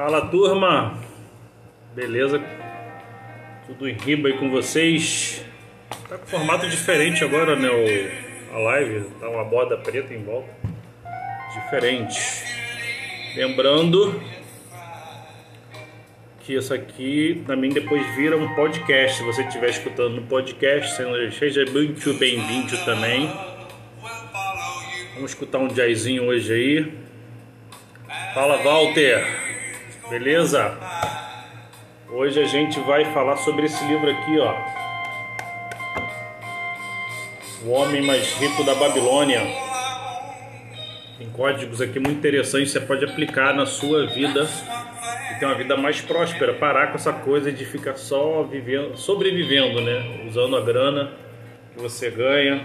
Fala turma, beleza? Tudo em riba aí com vocês. Tá com formato diferente agora, né? O, a live, tá uma borda preta em volta. Diferente. Lembrando que isso aqui também depois vira um podcast. Se você estiver escutando no podcast, seja muito bem-vindo também. Vamos escutar um jazzinho hoje aí. Fala Walter, beleza? Hoje a gente vai falar sobre esse livro aqui, ó. O Homem Mais Rico da Babilônia. Tem códigos aqui muito interessantes, você pode aplicar na sua vida e ter uma vida mais próspera. Parar com essa coisa de ficar só vivendo, sobrevivendo, né? Usando a grana que você ganha.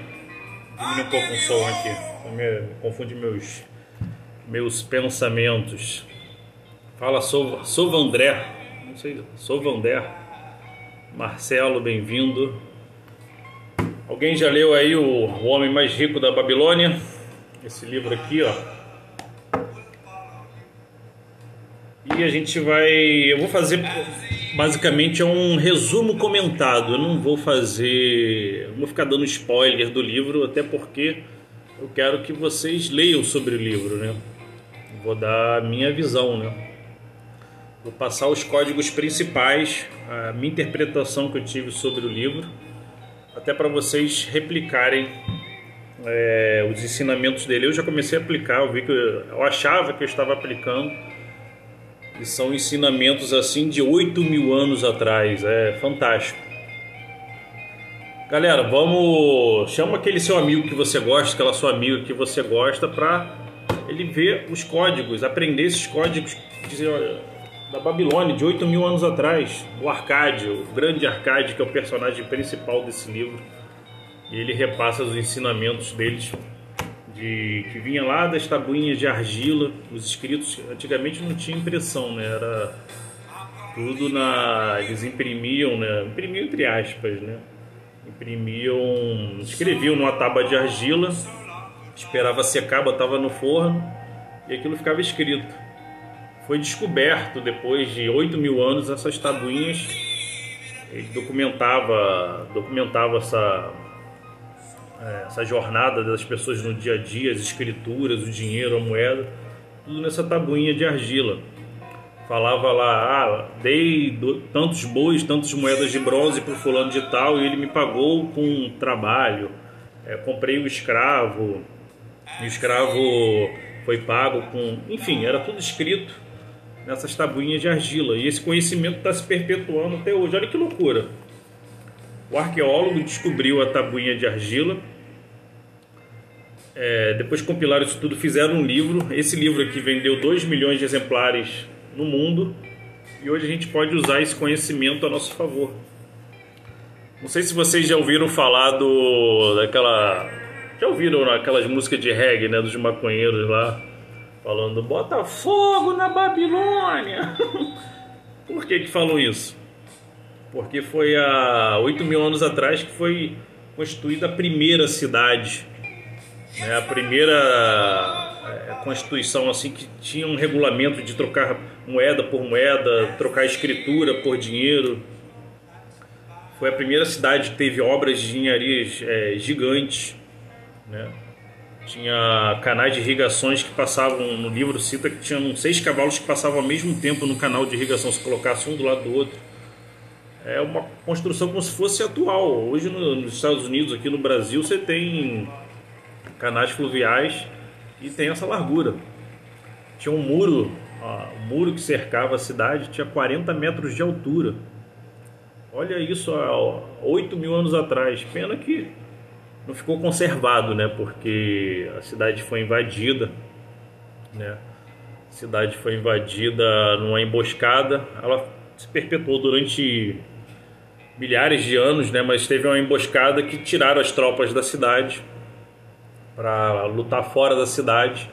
Diminui um pouco o som aqui, confunde meus, meus pensamentos. Fala, sou, sou Vandré. Não sei, sou Vandré. Marcelo, bem-vindo. Alguém já leu aí o, o Homem Mais Rico da Babilônia? Esse livro aqui, ó. E a gente vai. Eu vou fazer basicamente é um resumo comentado. Eu não vou fazer. Não vou ficar dando spoiler do livro, até porque eu quero que vocês leiam sobre o livro, né? Vou dar a minha visão, né? Vou passar os códigos principais, a minha interpretação que eu tive sobre o livro, até para vocês replicarem é, os ensinamentos dele. Eu já comecei a aplicar, eu vi que eu, eu achava que eu estava aplicando e são ensinamentos assim de 8 mil anos atrás. É fantástico. Galera, vamos. Chama aquele seu amigo que você gosta, aquela sua amiga que você gosta, para ele ver os códigos, aprender esses códigos da Babilônia, de 8 mil anos atrás. O Arcádio, o grande Arcádio, que é o personagem principal desse livro. E ele repassa os ensinamentos deles de que vinha lá das tabuinhas de argila, os escritos antigamente não tinha impressão, né? Era tudo na eles imprimiam, né? Imprimiam entre aspas, né? Imprimiam, escreviam numa tábua de argila, esperava secar, botava no forno e aquilo ficava escrito. Foi descoberto depois de 8 mil anos essas tabuinhas. Ele documentava, documentava essa é, essa jornada das pessoas no dia a dia, as escrituras, o dinheiro, a moeda, tudo nessa tabuinha de argila. Falava lá, ah, dei tantos bois, tantas moedas de bronze para fulano de tal e ele me pagou com trabalho. É, comprei o escravo, e o escravo foi pago com. Enfim, era tudo escrito nessas tabuinhas de argila. E esse conhecimento está se perpetuando até hoje. Olha que loucura. O arqueólogo descobriu a tabuinha de argila. É, depois compilaram isso tudo, fizeram um livro. Esse livro aqui vendeu 2 milhões de exemplares no mundo. E hoje a gente pode usar esse conhecimento a nosso favor. Não sei se vocês já ouviram falar do daquela já ouviram aquelas músicas de reggae, né, dos maconheiros lá falando bota fogo na Babilônia. Por que que falam isso? porque foi há 8 mil anos atrás que foi constituída a primeira cidade, né? a primeira é, constituição assim que tinha um regulamento de trocar moeda por moeda, trocar escritura por dinheiro. Foi a primeira cidade que teve obras de engenharia é, gigantes, né? Tinha canais de irrigações passavam, no livro cita que tinham seis cavalos que passavam ao mesmo tempo no canal de irrigação, se colocasse um do lado do outro é uma construção como se fosse atual. Hoje no, nos Estados Unidos, aqui no Brasil, você tem canais fluviais e tem essa largura. Tinha um muro, ó, o muro que cercava a cidade tinha 40 metros de altura. Olha isso há 8 mil anos atrás. Pena que não ficou conservado, né? Porque a cidade foi invadida, né? A cidade foi invadida numa emboscada. Ela se perpetuou durante milhares de anos, né? Mas teve uma emboscada que tiraram as tropas da cidade para lutar fora da cidade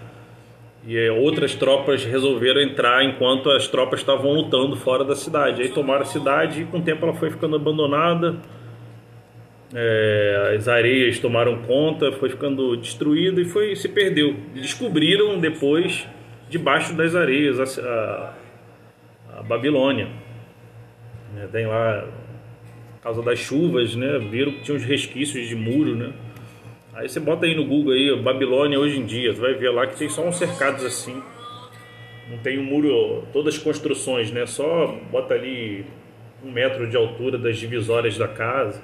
e eh, outras tropas resolveram entrar enquanto as tropas estavam lutando fora da cidade. Aí tomaram a cidade e com o tempo ela foi ficando abandonada. É, as areias tomaram conta, foi ficando destruída e foi se perdeu. Descobriram depois debaixo das areias a, a, a Babilônia. Né? Tem lá, por causa das chuvas, né? Viram que tinha uns resquícios de muro, né? Aí você bota aí no Google aí, Babilônia hoje em dia, você vai ver lá que tem só uns cercados assim. Não tem um muro, todas as construções, né? Só bota ali um metro de altura das divisórias da casa.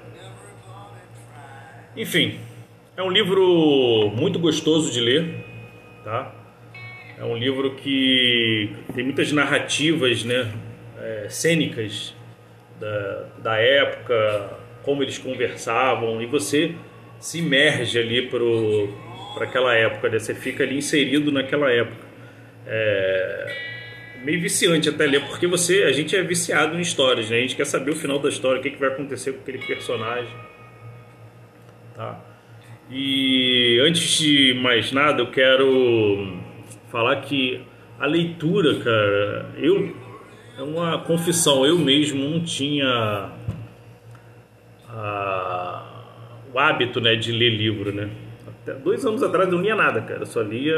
Enfim, é um livro muito gostoso de ler, tá? É um livro que tem muitas narrativas, né? É, cênicas da, da época, como eles conversavam, e você se imerge ali para aquela época, né? você fica ali inserido naquela época. É meio viciante até ler, porque você, a gente é viciado em histórias, né? A gente quer saber o final da história, o que, que vai acontecer com aquele personagem, tá? E antes de mais nada, eu quero falar que a leitura, cara, eu é uma confissão, eu mesmo não tinha a, o hábito, né, de ler livro, né? Até dois anos atrás eu não lia nada, cara, eu só lia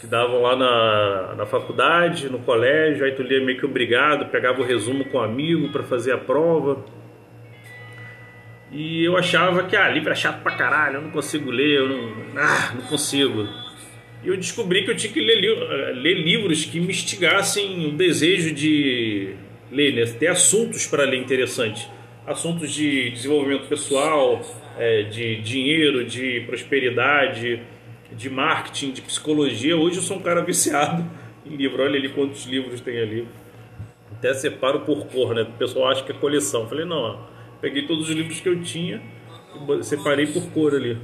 que davam lá na, na faculdade, no colégio, aí tu lia meio que obrigado, pegava o resumo com um amigo para fazer a prova. E eu achava que, ah, livro é chato pra caralho, eu não consigo ler, eu não, ah, não consigo. E eu descobri que eu tinha que ler, ler livros que me instigassem o desejo de ler, né? ter assuntos para ler interessantes. Assuntos de desenvolvimento pessoal, é, de dinheiro, de prosperidade, de marketing, de psicologia. Hoje eu sou um cara viciado em livro. Olha ali quantos livros tem ali. Até separo por cor, né? O pessoal acha que é coleção. Falei, não, peguei todos os livros que eu tinha e separei por cor ali.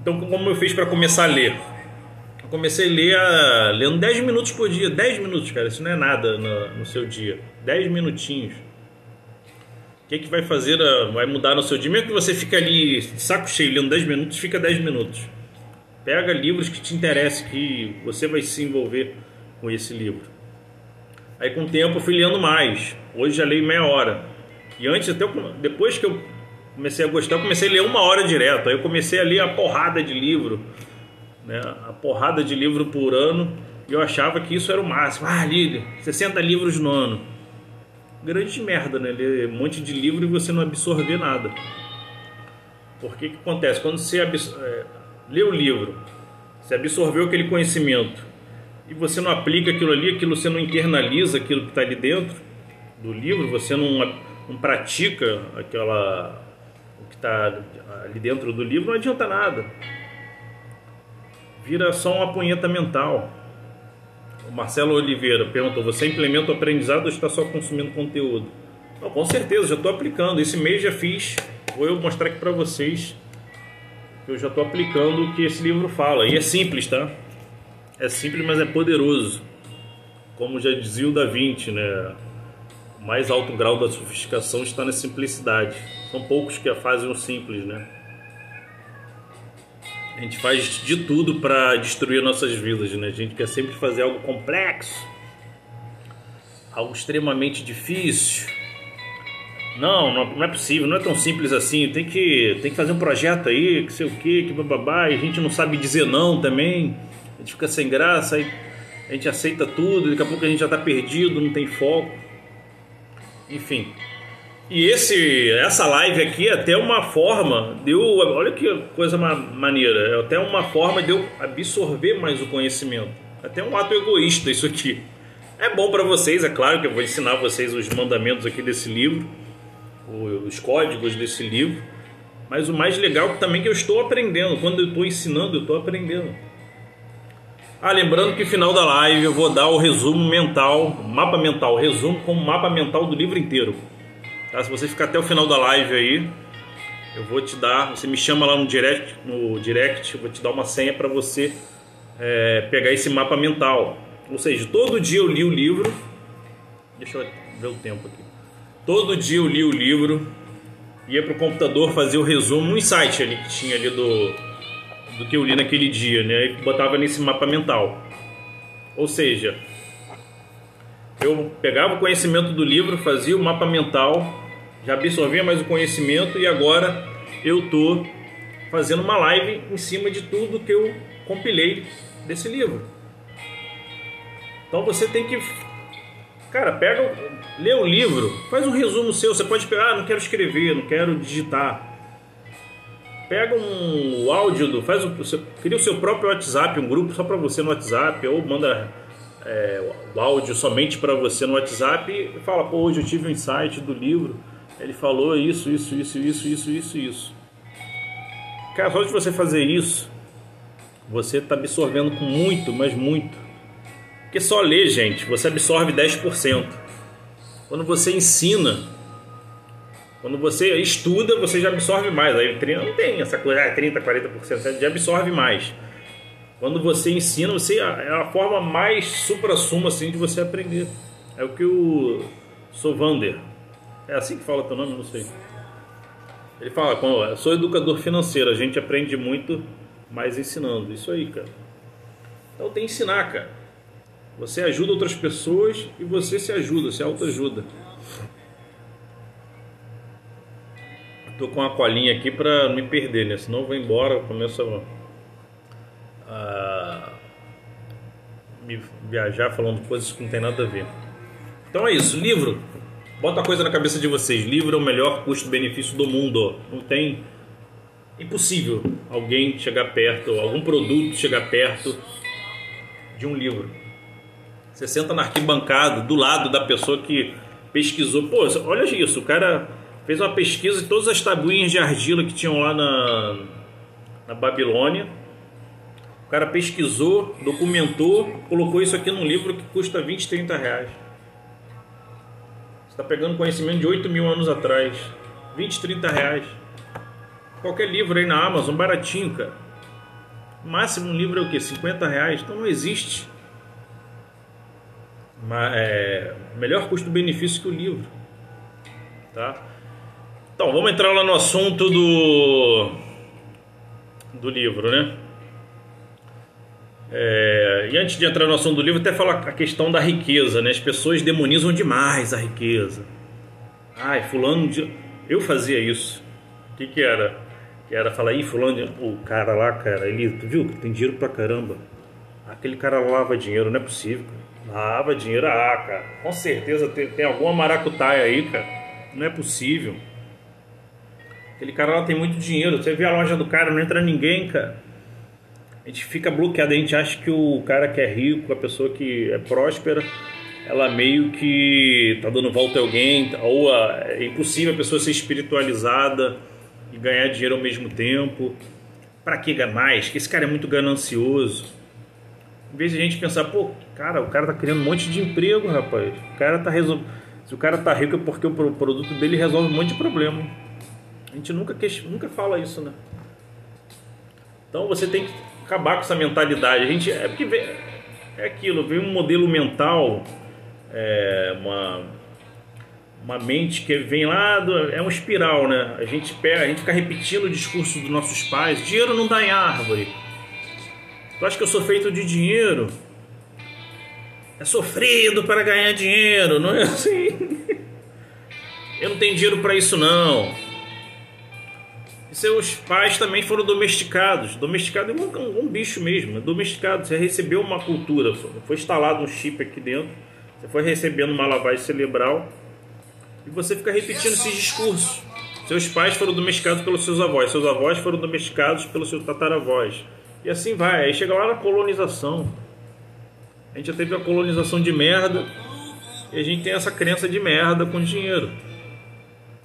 Então, como eu fiz para começar a ler? Eu comecei a ler a, lendo 10 minutos por dia. 10 minutos, cara, isso não é nada no, no seu dia. 10 minutinhos que, que vai fazer, vai mudar no seu dia? Mesmo que você fique ali saco cheio lendo 10 minutos, fica 10 minutos. Pega livros que te interessem, que você vai se envolver com esse livro. Aí com o tempo eu fui lendo mais. Hoje já leio meia hora. E antes, até depois que eu comecei a gostar, eu comecei a ler uma hora direto. Aí eu comecei a ler a porrada de livro, né? a porrada de livro por ano. E eu achava que isso era o máximo. Ah, li 60 livros no ano grande merda, né? Ler um monte de livro e você não absorver nada. Porque que acontece? Quando você é, lê o livro, você absorveu aquele conhecimento e você não aplica aquilo ali, aquilo você não internaliza aquilo que está ali dentro do livro, você não, não pratica aquela o que está ali dentro do livro, não adianta nada. Vira só uma punheta mental. O Marcelo Oliveira perguntou: você implementa o aprendizado ou está só consumindo conteúdo? Não, com certeza, já estou aplicando. Esse mês já fiz. Vou eu mostrar aqui para vocês que eu já estou aplicando o que esse livro fala. E é simples, tá? É simples, mas é poderoso. Como já dizia o Da Vinci, né? O mais alto grau da sofisticação está na simplicidade. São poucos que fazem o simples, né? A gente faz de tudo para destruir nossas vidas, né? A gente quer sempre fazer algo complexo, algo extremamente difícil. Não, não é possível, não é tão simples assim. Tem que, tem que fazer um projeto aí, que sei o que, que bababá. E a gente não sabe dizer não também. A gente fica sem graça, aí a gente aceita tudo. Daqui a pouco a gente já está perdido, não tem foco. Enfim, e esse, essa live aqui é até uma forma de eu, olha que coisa maneira, é até uma forma de eu absorver mais o conhecimento. Até um ato egoísta isso aqui. É bom para vocês, é claro que eu vou ensinar vocês os mandamentos aqui desse livro, os códigos desse livro, mas o mais legal também é que eu estou aprendendo. Quando eu estou ensinando, eu estou aprendendo. Ah, lembrando que final da live eu vou dar o resumo mental, mapa mental, resumo com mapa mental do livro inteiro. Tá? Se você ficar até o final da live aí, eu vou te dar. Você me chama lá no direct, no direct, eu vou te dar uma senha para você é, pegar esse mapa mental. Ou seja, todo dia eu li o livro. Deixa eu ver o tempo aqui. Todo dia eu li o livro, ia pro computador fazer o resumo, um insight ali que tinha ali do, do que eu li naquele dia, né? E botava nesse mapa mental. Ou seja, eu pegava o conhecimento do livro, fazia o mapa mental, já absorvia mais o conhecimento e agora eu tô fazendo uma live em cima de tudo que eu compilei desse livro. Então você tem que. Cara, pega. Lê o livro, faz um resumo seu. Você pode pegar, ah, não quero escrever, não quero digitar. Pega um áudio, do, faz um, cria o seu próprio WhatsApp, um grupo só para você no WhatsApp, ou manda é, o áudio somente para você no WhatsApp e fala, pô, hoje eu tive um insight do livro, ele falou isso, isso, isso, isso, isso, isso, isso. Cara, só de você fazer isso, você está absorvendo com muito, mas muito. Porque só ler, gente, você absorve 10%. Quando você ensina, quando você estuda, você já absorve mais. Aí não tem essa coisa, ah, 30, 40%, você já absorve mais. Quando você ensina, você é a forma mais supra-suma assim de você aprender. É o que o Sovander, é assim que fala teu nome, não sei. Ele fala, eu sou educador financeiro, a gente aprende muito mais ensinando. Isso aí, cara. Então tem que ensinar, cara. Você ajuda outras pessoas e você se ajuda, se autoajuda. Tô com uma colinha aqui para não me perder, né? Senão eu vou embora, começo a a viajar falando coisas que não tem nada a ver. Então é isso, livro. Bota a coisa na cabeça de vocês. Livro é o melhor custo-benefício do mundo. Não tem impossível alguém chegar perto, algum produto chegar perto de um livro. Você senta na arquibancada do lado da pessoa que pesquisou. Pô, olha isso, o cara fez uma pesquisa de todas as tabuinhas de argila que tinham lá na, na Babilônia o cara pesquisou, documentou, colocou isso aqui num livro que custa 20, 30 reais. Você está pegando conhecimento de 8 mil anos atrás. 20, 30 reais. Qualquer livro aí na Amazon, baratinho, cara. Máximo um livro é o quê? 50 reais? Então não existe. Mas, é, melhor custo-benefício que o livro. Tá? Então, vamos entrar lá no assunto do, do livro, né? É, e antes de entrar no assunto do livro, até falar a questão da riqueza, né? As pessoas demonizam demais a riqueza. Ai, fulano de... Eu fazia isso. O que que era? Que era falar, ih, fulano de... O cara lá, cara, ele... Tu viu? Tem dinheiro pra caramba. Aquele cara lava dinheiro, não é possível. Lava dinheiro, ah, cara. Com certeza tem, tem alguma maracutaia aí, cara. Não é possível. Aquele cara lá tem muito dinheiro. Você vê a loja do cara, não entra ninguém, cara a gente fica bloqueado, a gente acha que o cara que é rico, a pessoa que é próspera, ela meio que tá dando volta a alguém, ou a, é impossível a pessoa ser espiritualizada e ganhar dinheiro ao mesmo tempo. Para que mais? Que esse cara é muito ganancioso. Em vez de a gente pensar, pô, cara, o cara tá criando um monte de emprego, rapaz. O cara tá resolvendo. Se o cara tá rico é porque o produto dele resolve um monte de problema. A gente nunca, nunca fala isso, né? Então você tem que acabar com essa mentalidade. A gente é porque é aquilo, vem um modelo mental, é, uma uma mente que vem lá do, é uma espiral, né? A gente pega, a gente fica repetindo o discurso dos nossos pais. Dinheiro não dá em árvore. Tu acha que eu sou feito de dinheiro? É sofrido para ganhar dinheiro, não é assim? Eu não tenho dinheiro para isso não. E seus pais também foram domesticados. Domesticado é um, um, bicho mesmo, é domesticado. Você recebeu uma cultura, foi instalado um chip aqui dentro, você foi recebendo uma lavagem cerebral e você fica repetindo esses discursos. Seus pais foram domesticados pelos seus avós, seus avós foram domesticados pelos seus tataravós. E assim vai. Aí chega lá na colonização. A gente já teve a colonização de merda e a gente tem essa crença de merda com dinheiro.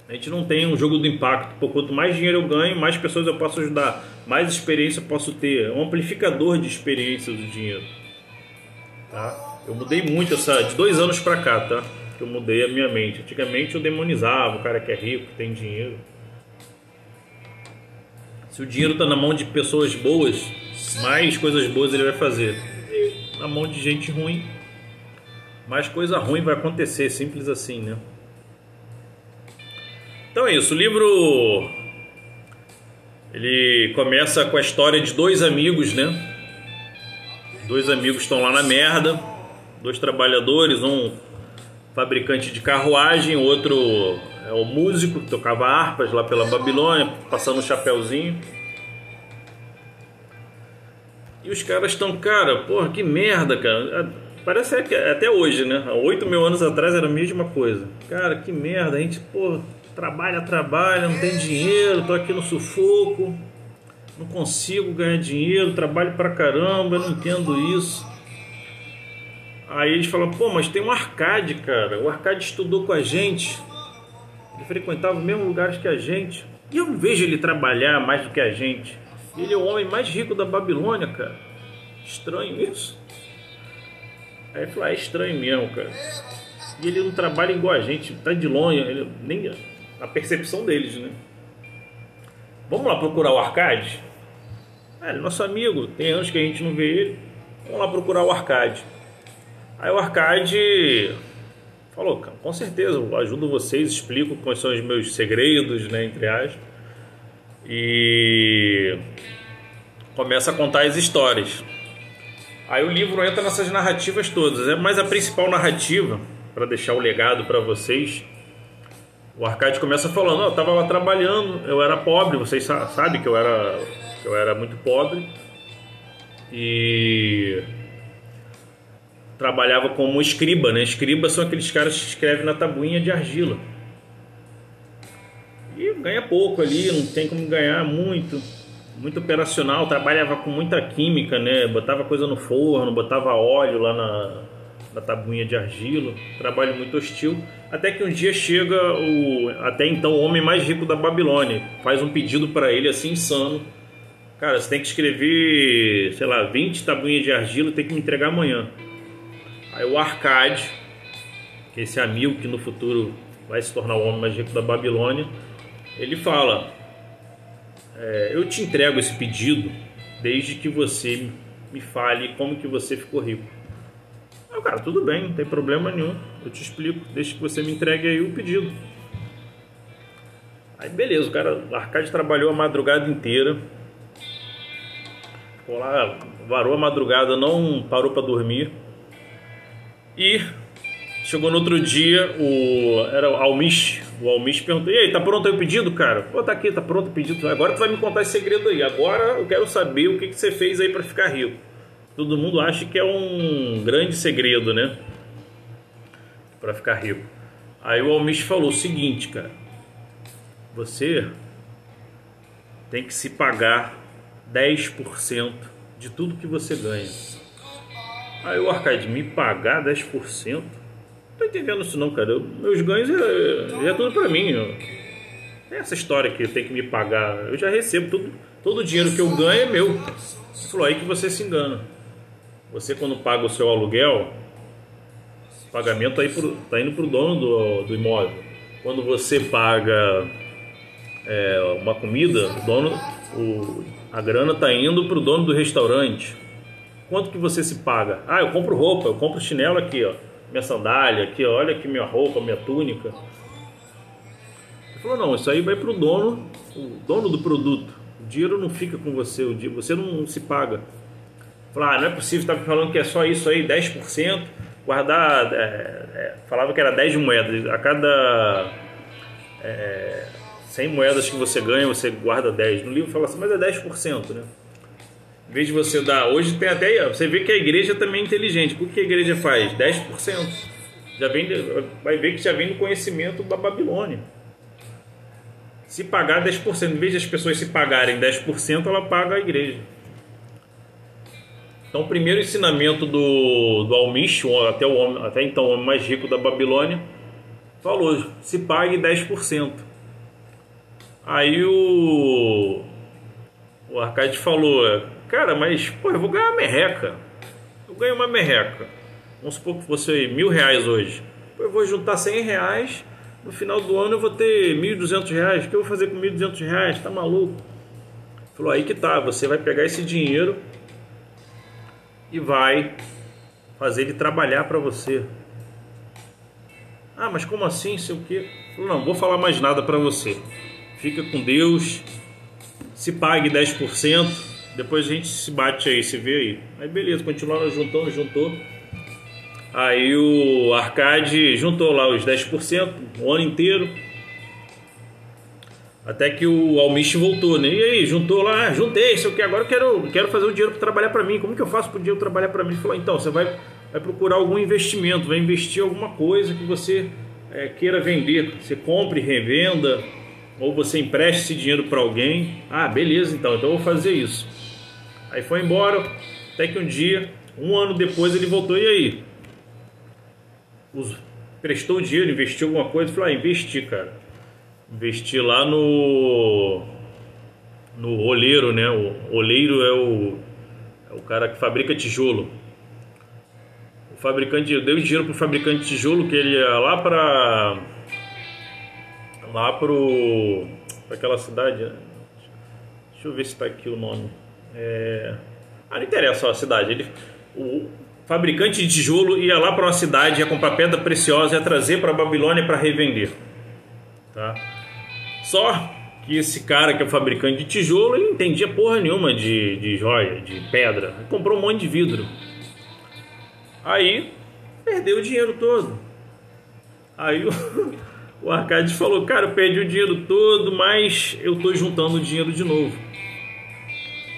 A gente não tem um jogo do impacto. Por quanto mais dinheiro eu ganho, mais pessoas eu posso ajudar, mais experiência eu posso ter. É um amplificador de experiência do dinheiro. Tá? Eu mudei muito essa de dois anos para cá, tá? Eu mudei a minha mente. Antigamente eu demonizava o cara que é rico, que tem dinheiro. Se o dinheiro está na mão de pessoas boas, mais coisas boas ele vai fazer. E na mão de gente ruim, mais coisa ruim vai acontecer, simples assim, né? Então é isso, o livro ele começa com a história de dois amigos, né? Dois amigos estão lá na merda, dois trabalhadores, um fabricante de carruagem, outro é o músico que tocava harpas lá pela Babilônia, passando um chapéuzinho. E os caras estão, cara, porra, que merda, cara. Parece que até hoje, né? Há 8 mil anos atrás era a mesma coisa. Cara, que merda, a gente, pô, trabalha, trabalha, não tem dinheiro, tô aqui no sufoco, não consigo ganhar dinheiro, trabalho pra caramba, não entendo isso. Aí eles falam, pô, mas tem um arcade, cara. O arcade estudou com a gente. Ele frequentava os mesmos lugares que a gente. E eu não vejo ele trabalhar mais do que a gente. Ele é o homem mais rico da Babilônia, cara. Estranho isso. Aí ele falou, ah, é estranho mesmo, cara. E ele não trabalha igual a gente, tá de longe, ele, nem a percepção deles, né? Vamos lá procurar o Arcade? É, ele é nosso amigo, tem anos que a gente não vê ele. Vamos lá procurar o Arcade. Aí o Arcade falou, com certeza, eu ajudo vocês, explico quais são os meus segredos, né, entre aspas. E começa a contar as histórias. Aí o livro entra nessas narrativas todas, é mas a principal narrativa, para deixar o legado para vocês, o Arcade começa falando, eu estava lá trabalhando, eu era pobre, vocês sabem que eu era, que eu era muito pobre e trabalhava como escriba, né? Escriba são aqueles caras que escrevem na tabuinha de argila. E ganha pouco ali, não tem como ganhar muito. Muito operacional, trabalhava com muita química, né? Botava coisa no forno, botava óleo lá na, na tabuinha de argila. Trabalho muito hostil. Até que um dia chega o até então o homem mais rico da Babilônia, faz um pedido para ele assim insano. Cara, você tem que escrever, sei lá, 20 tabuinhas de argila, tem que me entregar amanhã. Aí o Arcade, que é esse amigo que no futuro vai se tornar o homem mais rico da Babilônia, ele fala: é, Eu te entrego esse pedido desde que você me fale como que você ficou rico. O cara, tudo bem, não tem problema nenhum, eu te explico, desde que você me entregue aí o pedido. Aí beleza, o cara, o Arcade trabalhou a madrugada inteira, ficou lá, varou a madrugada, não parou para dormir. E chegou no outro dia, o era o Almish, o Almish perguntou: "E aí, tá pronto aí o pedido, cara?" "Pô, tá aqui, tá pronto o pedido. Agora tu vai me contar esse segredo aí. Agora eu quero saber o que que você fez aí para ficar rico." Todo mundo acha que é um grande segredo, né? Para ficar rico. Aí o Almish falou o seguinte, cara: "Você tem que se pagar 10% de tudo que você ganha." Aí o Arcade me pagar 10%? Não tô entendendo isso não, cara. Eu, meus ganhos é, é tudo para mim. É essa história que tem que me pagar. Eu já recebo tudo. Todo o dinheiro que eu ganho é meu. Ele falou aí que você se engana. Você quando paga o seu aluguel, o pagamento está tá indo para o dono do, do imóvel. Quando você paga é, uma comida, o dono, o, a grana está indo para o dono do restaurante. Quanto que você se paga? Ah, eu compro roupa, eu compro chinelo aqui, ó. Minha sandália aqui, ó. olha aqui minha roupa, minha túnica. Ele falou, não, isso aí vai para o dono, o dono do produto. O dinheiro não fica com você, o dia, você não se paga. Falou, ah, não é possível, estava falando que é só isso aí, 10%, guardar, é, é, falava que era 10 moedas, a cada é, 100 moedas que você ganha, você guarda 10. No livro fala assim, mas é 10%, né? Em vez de você dar. Hoje tem até. Você vê que a igreja também é inteligente. O que a igreja faz? 10%. Já vem, vai ver que já vem do conhecimento da Babilônia. Se pagar 10%, em vez de as pessoas se pagarem 10%, ela paga a igreja. Então, o primeiro ensinamento do, do Almish, até, o até então o homem mais rico da Babilônia, falou: se pague 10%. Aí o, o Arcade falou: Cara, mas, pô, eu vou ganhar uma merreca. Eu ganho uma merreca. Vamos supor que fosse mil reais hoje. Pô, eu vou juntar cem reais. No final do ano eu vou ter mil e duzentos reais. O que eu vou fazer com mil e duzentos reais? Tá maluco? Falou, aí que tá. Você vai pegar esse dinheiro e vai fazer ele trabalhar para você. Ah, mas como assim? Sei o quê? Não, vou falar mais nada para você. Fica com Deus. Se pague 10% depois a gente se bate aí, se vê aí. Aí beleza, continuaram juntando, juntou. Aí o Arcade juntou lá os 10% o ano inteiro. Até que o Almich voltou, né? E aí, juntou lá, juntei, isso aqui, agora eu quero, quero fazer o dinheiro para trabalhar para mim. Como que eu faço para o dinheiro trabalhar para mim? Ele falou, então, você vai vai procurar algum investimento, vai investir alguma coisa que você é, queira vender. Você compre, revenda, ou você empreste esse dinheiro para alguém. Ah, beleza, então, então eu vou fazer isso. Aí foi embora, até que um dia, um ano depois, ele voltou. E aí? Os, prestou dinheiro, investiu alguma coisa? Falou, ah, investi, cara. Investi lá no. No oleiro, né? O oleiro é o, é o cara que fabrica tijolo. O fabricante deu dinheiro pro fabricante de tijolo que ele ia lá para lá pro pra aquela cidade. Né? Deixa eu ver se está aqui o nome. É... Ah, não interessa a cidade. Ele, o fabricante de tijolo ia lá para uma cidade, ia comprar pedra preciosa, ia trazer para a Babilônia para revender. Tá? Só que esse cara que é fabricante de tijolo, ele não entendia porra nenhuma de, de joia, de pedra. Ele comprou um monte de vidro. Aí perdeu o dinheiro todo. Aí o, o Arcade falou: Cara, eu perdi o dinheiro todo, mas eu tô juntando o dinheiro de novo.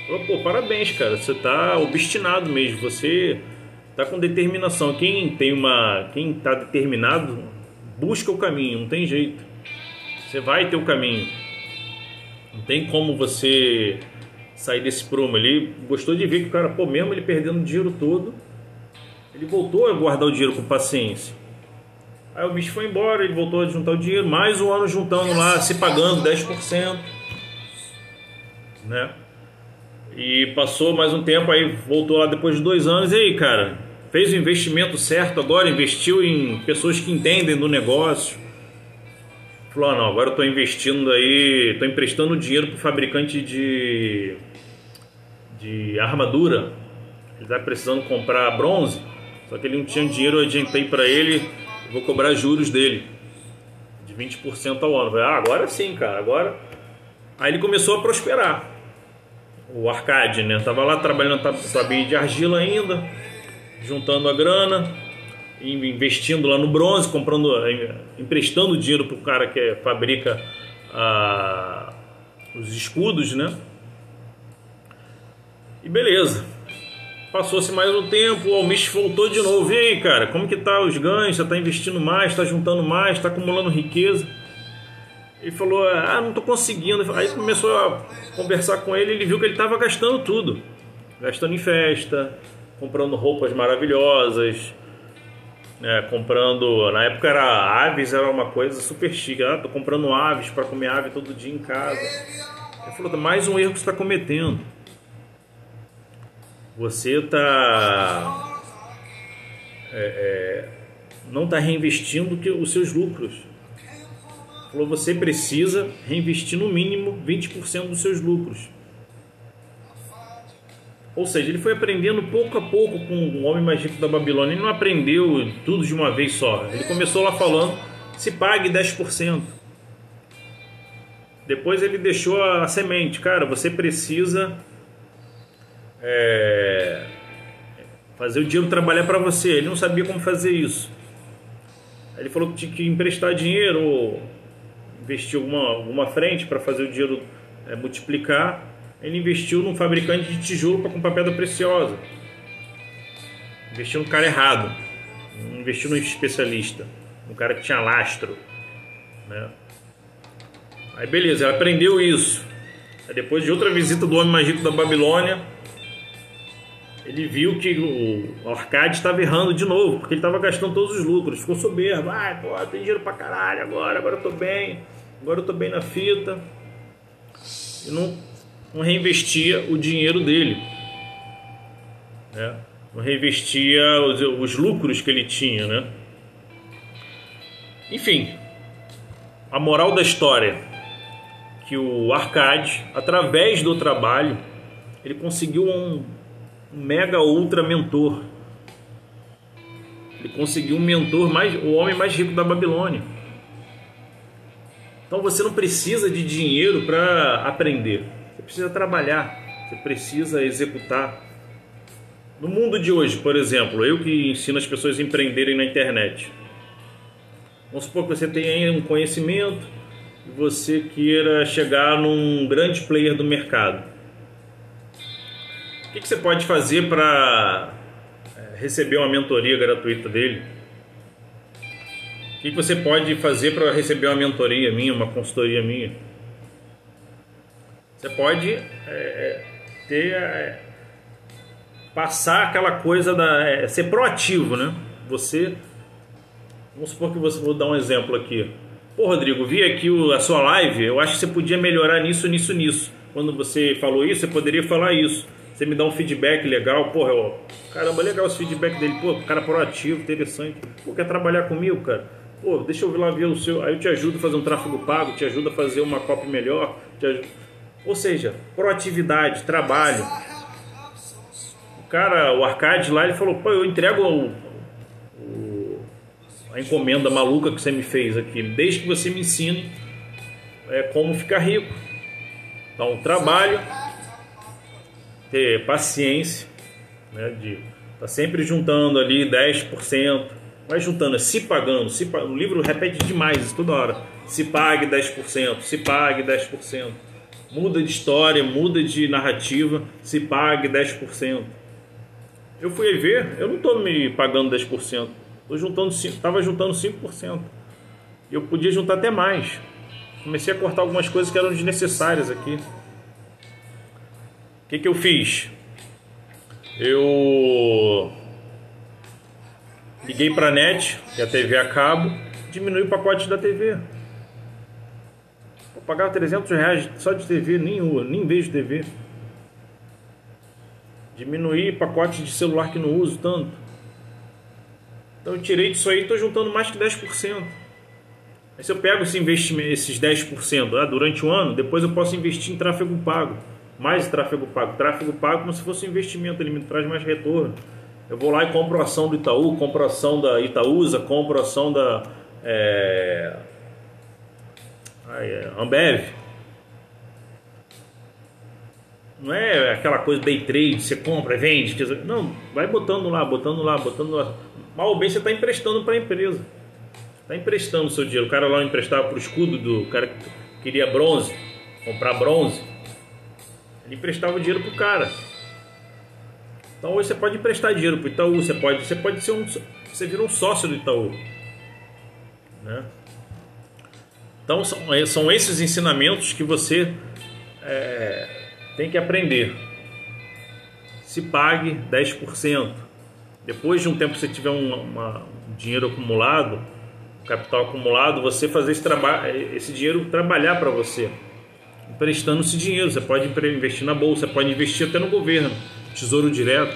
Falou, pô, parabéns, cara. Você tá obstinado mesmo. Você tá com determinação. Quem tem uma. Quem tá determinado, busca o caminho, não tem jeito. Você vai ter o caminho. Não tem como você sair desse prumo. Ele gostou de ver que o cara, pô, mesmo ele perdendo o dinheiro todo, ele voltou a guardar o dinheiro com paciência. Aí o bicho foi embora, ele voltou a juntar o dinheiro, mais um ano juntando lá, se pagando 10%. Né? E passou mais um tempo, aí voltou lá depois de dois anos. E aí, cara, fez o investimento certo agora? Investiu em pessoas que entendem do negócio? Falou: ah, não, agora eu estou investindo aí, estou emprestando dinheiro para o fabricante de, de armadura. Ele está precisando comprar bronze, só que ele não tinha dinheiro, eu adiantei para ele vou cobrar juros dele de 20% ao ano. Ah, agora sim, cara, agora. Aí ele começou a prosperar. O Arcade, né? Tava lá trabalhando tabinha de argila ainda, juntando a grana, investindo lá no bronze, comprando, eh, emprestando dinheiro pro cara que fabrica a, os escudos, né? E beleza. Passou-se mais um tempo, o Almich voltou de novo. E aí, cara, como que tá os ganhos? Você tá investindo mais, tá juntando mais, tá acumulando riqueza? Ele falou: "Ah, não tô conseguindo". Aí começou a conversar com ele, ele viu que ele estava gastando tudo. Gastando em festa, comprando roupas maravilhosas, né, comprando, na época era aves, era uma coisa super chique. Ah, tô comprando aves para comer ave todo dia em casa. Ele falou: "Mais um erro que você está cometendo" você está é, é, não está reinvestindo que, os seus lucros. Falou, você precisa reinvestir no mínimo 20% dos seus lucros. Ou seja, ele foi aprendendo pouco a pouco com o homem mais rico da Babilônia. Ele não aprendeu tudo de uma vez só. Ele começou lá falando: se pague 10%. Depois ele deixou a semente. Cara, você precisa é, fazer o dinheiro trabalhar para você. Ele não sabia como fazer isso. Ele falou que tinha que emprestar dinheiro ou investir alguma, alguma frente para fazer o dinheiro é, multiplicar. Ele investiu num fabricante de tijolo para comprar pedra preciosa. Investiu no cara errado. Investiu no especialista. Um cara que tinha lastro. Né? Aí beleza, ele aprendeu isso. Aí depois de outra visita do homem mais rico da Babilônia, ele viu que o Arcade estava errando de novo, porque ele estava gastando todos os lucros. Ficou soberbo. Ah, pô, tem dinheiro pra caralho agora, agora eu tô bem, agora eu tô bem na fita. E não, não reinvestia o dinheiro dele. Né? Não reinvestia os, os lucros que ele tinha, né? Enfim, a moral da história que o Arcade, através do trabalho, ele conseguiu um mega ultra mentor. Ele conseguiu um mentor mais, o homem mais rico da Babilônia. Então você não precisa de dinheiro para aprender. Precisa trabalhar. Você precisa executar. No mundo de hoje, por exemplo, eu que ensino as pessoas a empreenderem na internet. Vamos supor que você tenha um conhecimento e você queira chegar num grande player do mercado o que, que você pode fazer para é, receber uma mentoria gratuita dele? O que você pode fazer para receber uma mentoria minha, uma consultoria minha? Você pode é, é ter é, passar aquela coisa da é, ser proativo, né? Você vamos supor que você vou dar um exemplo aqui. Pô, Rodrigo, vi aqui o, a sua live, eu acho que você podia melhorar nisso, nisso, nisso. Quando você falou isso, você poderia falar isso. Você me dá um feedback legal, porra, eu, caramba, legal esse feedback dele, pô, cara proativo, interessante. Pô, quer trabalhar comigo, cara? Pô, deixa eu lá ver o seu. Aí eu te ajudo a fazer um tráfego pago, te ajudo a fazer uma copy melhor. Ou seja, proatividade, trabalho. O cara, o Arcade lá, ele falou: pô, eu entrego o, o, a encomenda maluca que você me fez aqui, desde que você me ensine é, como ficar rico. Então, trabalho, ter paciência, né, de tá sempre juntando ali 10%. Vai juntando, se pagando, se, o livro repete demais isso toda hora. Se pague 10%, se pague 10%. Muda de história, muda de narrativa, se pague 10%. Eu fui ver, eu não estou me pagando 10%. Tô juntando, juntando 5%. Eu podia juntar até mais. Comecei a cortar algumas coisas que eram desnecessárias aqui. O que, que eu fiz? Eu Liguei para a net, que a TV a cabo, diminui o pacote da TV. Pagar 300 reais só de TV, nem, nem vejo TV. Diminuir pacote de celular que não uso tanto. Então eu tirei disso aí e estou juntando mais que 10%. Aí se eu pego esse investimento, esses 10% ah, durante o ano, depois eu posso investir em tráfego pago. Mais tráfego pago. Tráfego pago como se fosse um investimento, ele me traz mais retorno. Eu vou lá e compro ação do Itaú, compro ação da Itaúsa, compro ação da é, Ambev. Não é aquela coisa day trade, você compra, vende. Não, vai botando lá, botando lá, botando lá. Mal ou bem você está emprestando para a empresa. Está emprestando o seu dinheiro. O cara lá emprestava para o escudo do cara que queria bronze, comprar bronze. Ele emprestava o dinheiro para o cara. Então hoje você pode emprestar dinheiro para o Itaú, você pode, você pode ser um, você vira um sócio do Itaú, né? Então são, é, são esses ensinamentos que você é, tem que aprender. Se pague 10%. Depois de um tempo que você tiver um, uma, um dinheiro acumulado, capital acumulado, você fazer esse, trabalho, esse dinheiro trabalhar para você. Emprestando esse dinheiro. Você pode investir na bolsa, pode investir até no governo Tesouro Direto.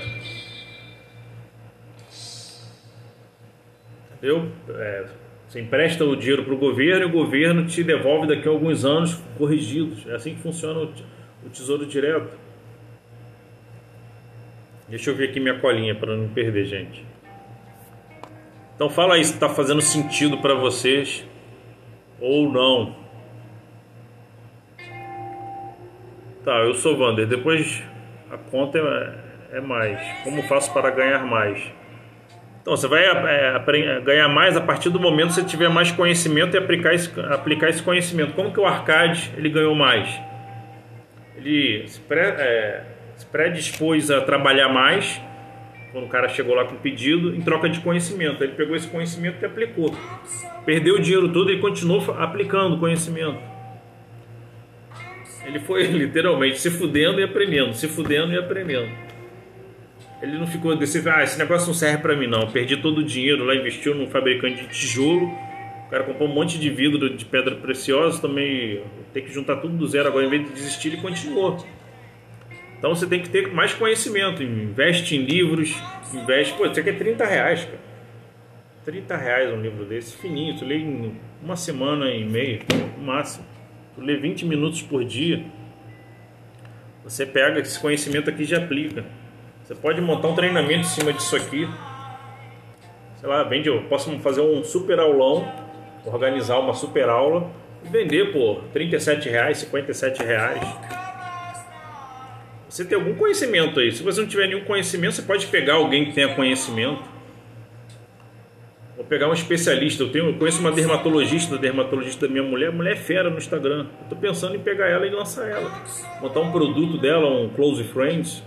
Entendeu? É, você empresta o dinheiro para o governo e o governo te devolve daqui a alguns anos corrigidos. É assim que funciona o Tesouro Direto. Deixa eu ver aqui minha colinha para não perder, gente. Então fala aí se está fazendo sentido para vocês ou não. Tá, eu sou Vander. Depois a conta é, é mais. Como faço para ganhar mais? Então, você vai é, ganhar mais a partir do momento que você tiver mais conhecimento e aplicar esse, aplicar esse conhecimento. Como que o Arcade ele ganhou mais? Ele se, pré, é, se predispôs a trabalhar mais quando o cara chegou lá com o pedido em troca de conhecimento. Ele pegou esse conhecimento e aplicou. Perdeu o dinheiro todo e continuou aplicando conhecimento. Ele foi literalmente se fudendo e aprendendo, se fudendo e aprendendo. Ele não ficou desse, ah, esse negócio não serve para mim não. Perdi todo o dinheiro lá, investiu num fabricante de tijolo. O cara comprou um monte de vidro de pedra preciosa, também tem que juntar tudo do zero agora, em vez de desistir, ele continuou. Então você tem que ter mais conhecimento, investe em livros, investe, pô, isso aqui é 30 reais, cara. 30 reais um livro desse, fininho, tu lê em uma semana e meia, no máximo tu lê 20 minutos por dia, você pega esse conhecimento aqui e já aplica. Você pode montar um treinamento em cima disso aqui. Sei lá, vende, eu posso fazer um super aulão, organizar uma super aula e vender por 37 reais, 57 reais. Você tem algum conhecimento aí. Se você não tiver nenhum conhecimento, você pode pegar alguém que tenha conhecimento Vou pegar um especialista. Eu, tenho, eu conheço uma dermatologista, dermatologista da minha mulher. A mulher é fera no Instagram. Eu tô pensando em pegar ela e lançar ela. Montar um produto dela, um Close Friends.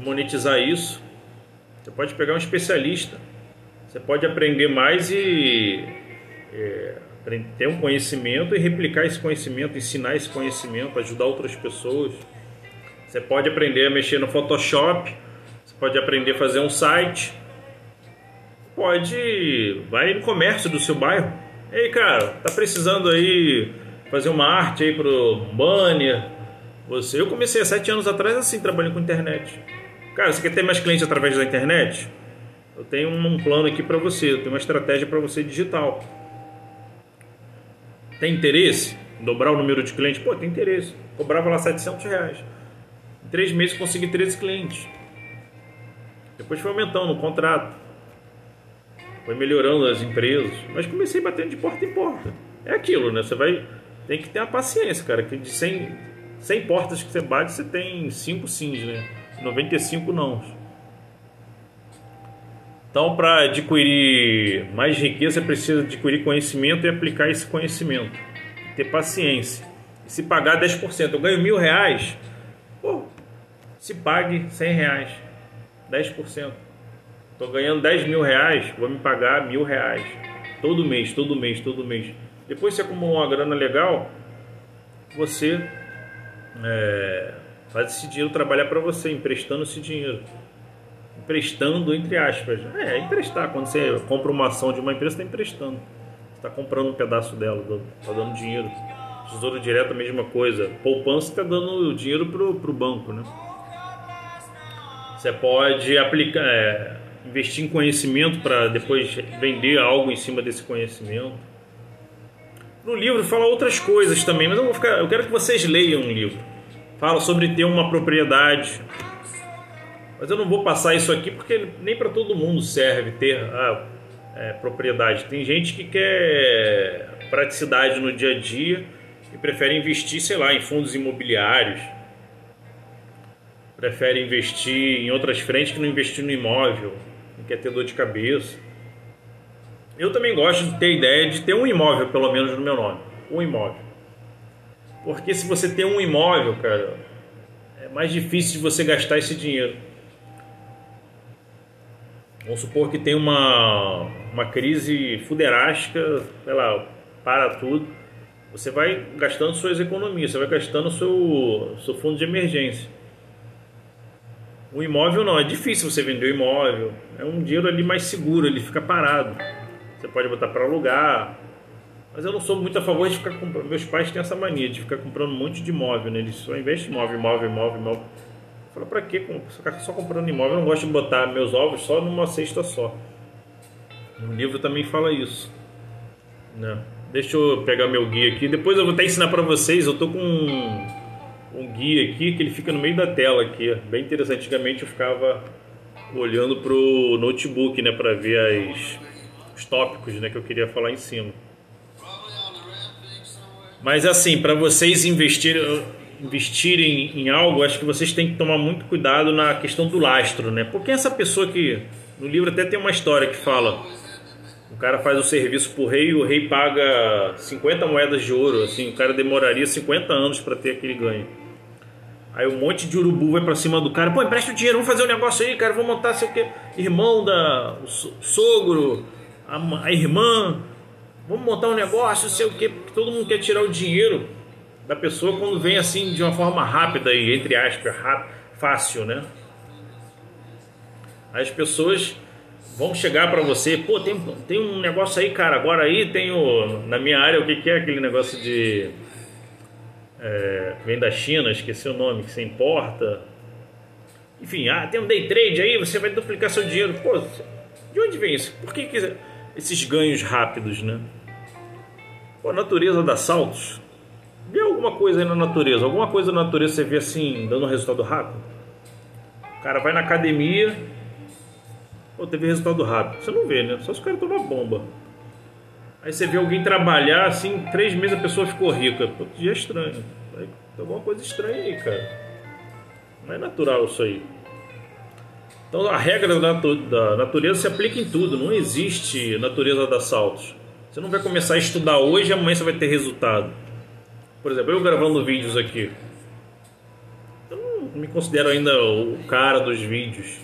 Monetizar isso. Você pode pegar um especialista. Você pode aprender mais e é, ter um conhecimento e replicar esse conhecimento, ensinar esse conhecimento, ajudar outras pessoas. Você pode aprender a mexer no Photoshop, você pode aprender a fazer um site, pode vai no comércio do seu bairro. Ei, cara, tá precisando aí fazer uma arte aí pro banner? Você, eu comecei há sete anos atrás assim trabalhando com internet. Cara, você quer ter mais clientes através da internet? Eu tenho um plano aqui para você, eu tenho uma estratégia para você digital. Tem interesse? Dobrar o número de clientes? Pô, tem interesse. Cobrava lá 700 reais. Em três meses consegui 13 clientes. Depois foi aumentando o contrato. Foi melhorando as empresas. Mas comecei batendo de porta em porta. É aquilo, né? Você vai. Tem que ter a paciência, cara. Que de 100, 100 portas que você bate, você tem 5 sims, né? 95 não. Então, para adquirir mais riqueza, precisa adquirir conhecimento e aplicar esse conhecimento. Ter paciência. Se pagar 10%, eu ganho mil reais, pô, se pague 100 reais, 10%. Estou ganhando 10 mil reais, vou me pagar mil reais. Todo mês, todo mês, todo mês. Depois você acumula uma grana legal, você é, faz esse dinheiro trabalhar para você, emprestando esse dinheiro emprestando, entre aspas. É, emprestar. Quando você compra uma ação de uma empresa, está emprestando. Você está comprando um pedaço dela, está dando dinheiro. Tesouro direto, a mesma coisa. Poupança está dando dinheiro para o banco, né? Você pode aplicar, é, investir em conhecimento para depois vender algo em cima desse conhecimento. No livro fala outras coisas também, mas eu vou ficar, eu quero que vocês leiam o livro. Fala sobre ter uma propriedade, mas eu não vou passar isso aqui porque nem para todo mundo serve ter a é, propriedade. Tem gente que quer praticidade no dia a dia e prefere investir, sei lá, em fundos imobiliários. Prefere investir em outras frentes que não investir no imóvel, não quer ter dor de cabeça. Eu também gosto de ter ideia de ter um imóvel, pelo menos no meu nome. Um imóvel. Porque se você tem um imóvel, cara, é mais difícil de você gastar esse dinheiro. Vamos supor que tem uma, uma crise fuderástica, sei lá, para tudo. Você vai gastando suas economias, você vai gastando seu, seu fundo de emergência. O imóvel não, é difícil você vender o imóvel. É um dinheiro ali mais seguro, ele fica parado. Você pode botar para alugar. Mas eu não sou muito a favor de ficar comprando. Meus pais têm essa mania de ficar comprando um monte de imóvel, né? Eles só investem em imóvel, imóvel, imóvel, imóvel. Fala, pra quê? Ficar só comprando imóvel. Eu não gosto de botar meus ovos só numa cesta só. O livro também fala isso. Né? Deixa eu pegar meu guia aqui. Depois eu vou até ensinar para vocês. Eu tô com um, um, guia aqui que ele fica no meio da tela aqui. Bem interessante. Antigamente eu ficava olhando pro notebook, né, para ver as, os tópicos, né, que eu queria falar em cima. Mas assim, para vocês investirem, investirem em algo, acho que vocês têm que tomar muito cuidado na questão do lastro, né? Porque essa pessoa que no livro até tem uma história que fala o cara faz o serviço pro rei e o rei paga 50 moedas de ouro, assim, o cara demoraria 50 anos para ter aquele ganho. Aí um monte de urubu vai para cima do cara, pô, empresta o dinheiro, vamos fazer um negócio aí, cara, vamos montar sei o que, irmão da o sogro, a, a irmã, vamos montar um negócio, sei o que, todo mundo quer tirar o dinheiro da pessoa quando vem assim de uma forma rápida e entre aspas, rápido, fácil, né? As pessoas vão chegar para você, pô, tem, tem um negócio aí, cara, agora aí tem o, na minha área, o que, que é aquele negócio de, é, vem da China, esqueci o nome, que você importa, enfim, ah, tem um day trade aí, você vai duplicar seu dinheiro, pô, de onde vem isso? Por que, que esses ganhos rápidos, né? A natureza dá saltos, Vê alguma coisa aí na natureza, alguma coisa na natureza você vê assim, dando resultado rápido? O cara vai na academia, ou teve resultado rápido. Você não vê, né? Só se o cara bomba. Aí você vê alguém trabalhar assim, três meses a pessoa ficou rica. Pô, que dia estranho. Tem alguma coisa estranha aí, cara. Não é natural isso aí. Então a regra da, da natureza se aplica em tudo. Não existe natureza da saltos. Você não vai começar a estudar hoje e amanhã você vai ter resultado. Por exemplo, eu gravando vídeos aqui. Eu não me considero ainda o cara dos vídeos.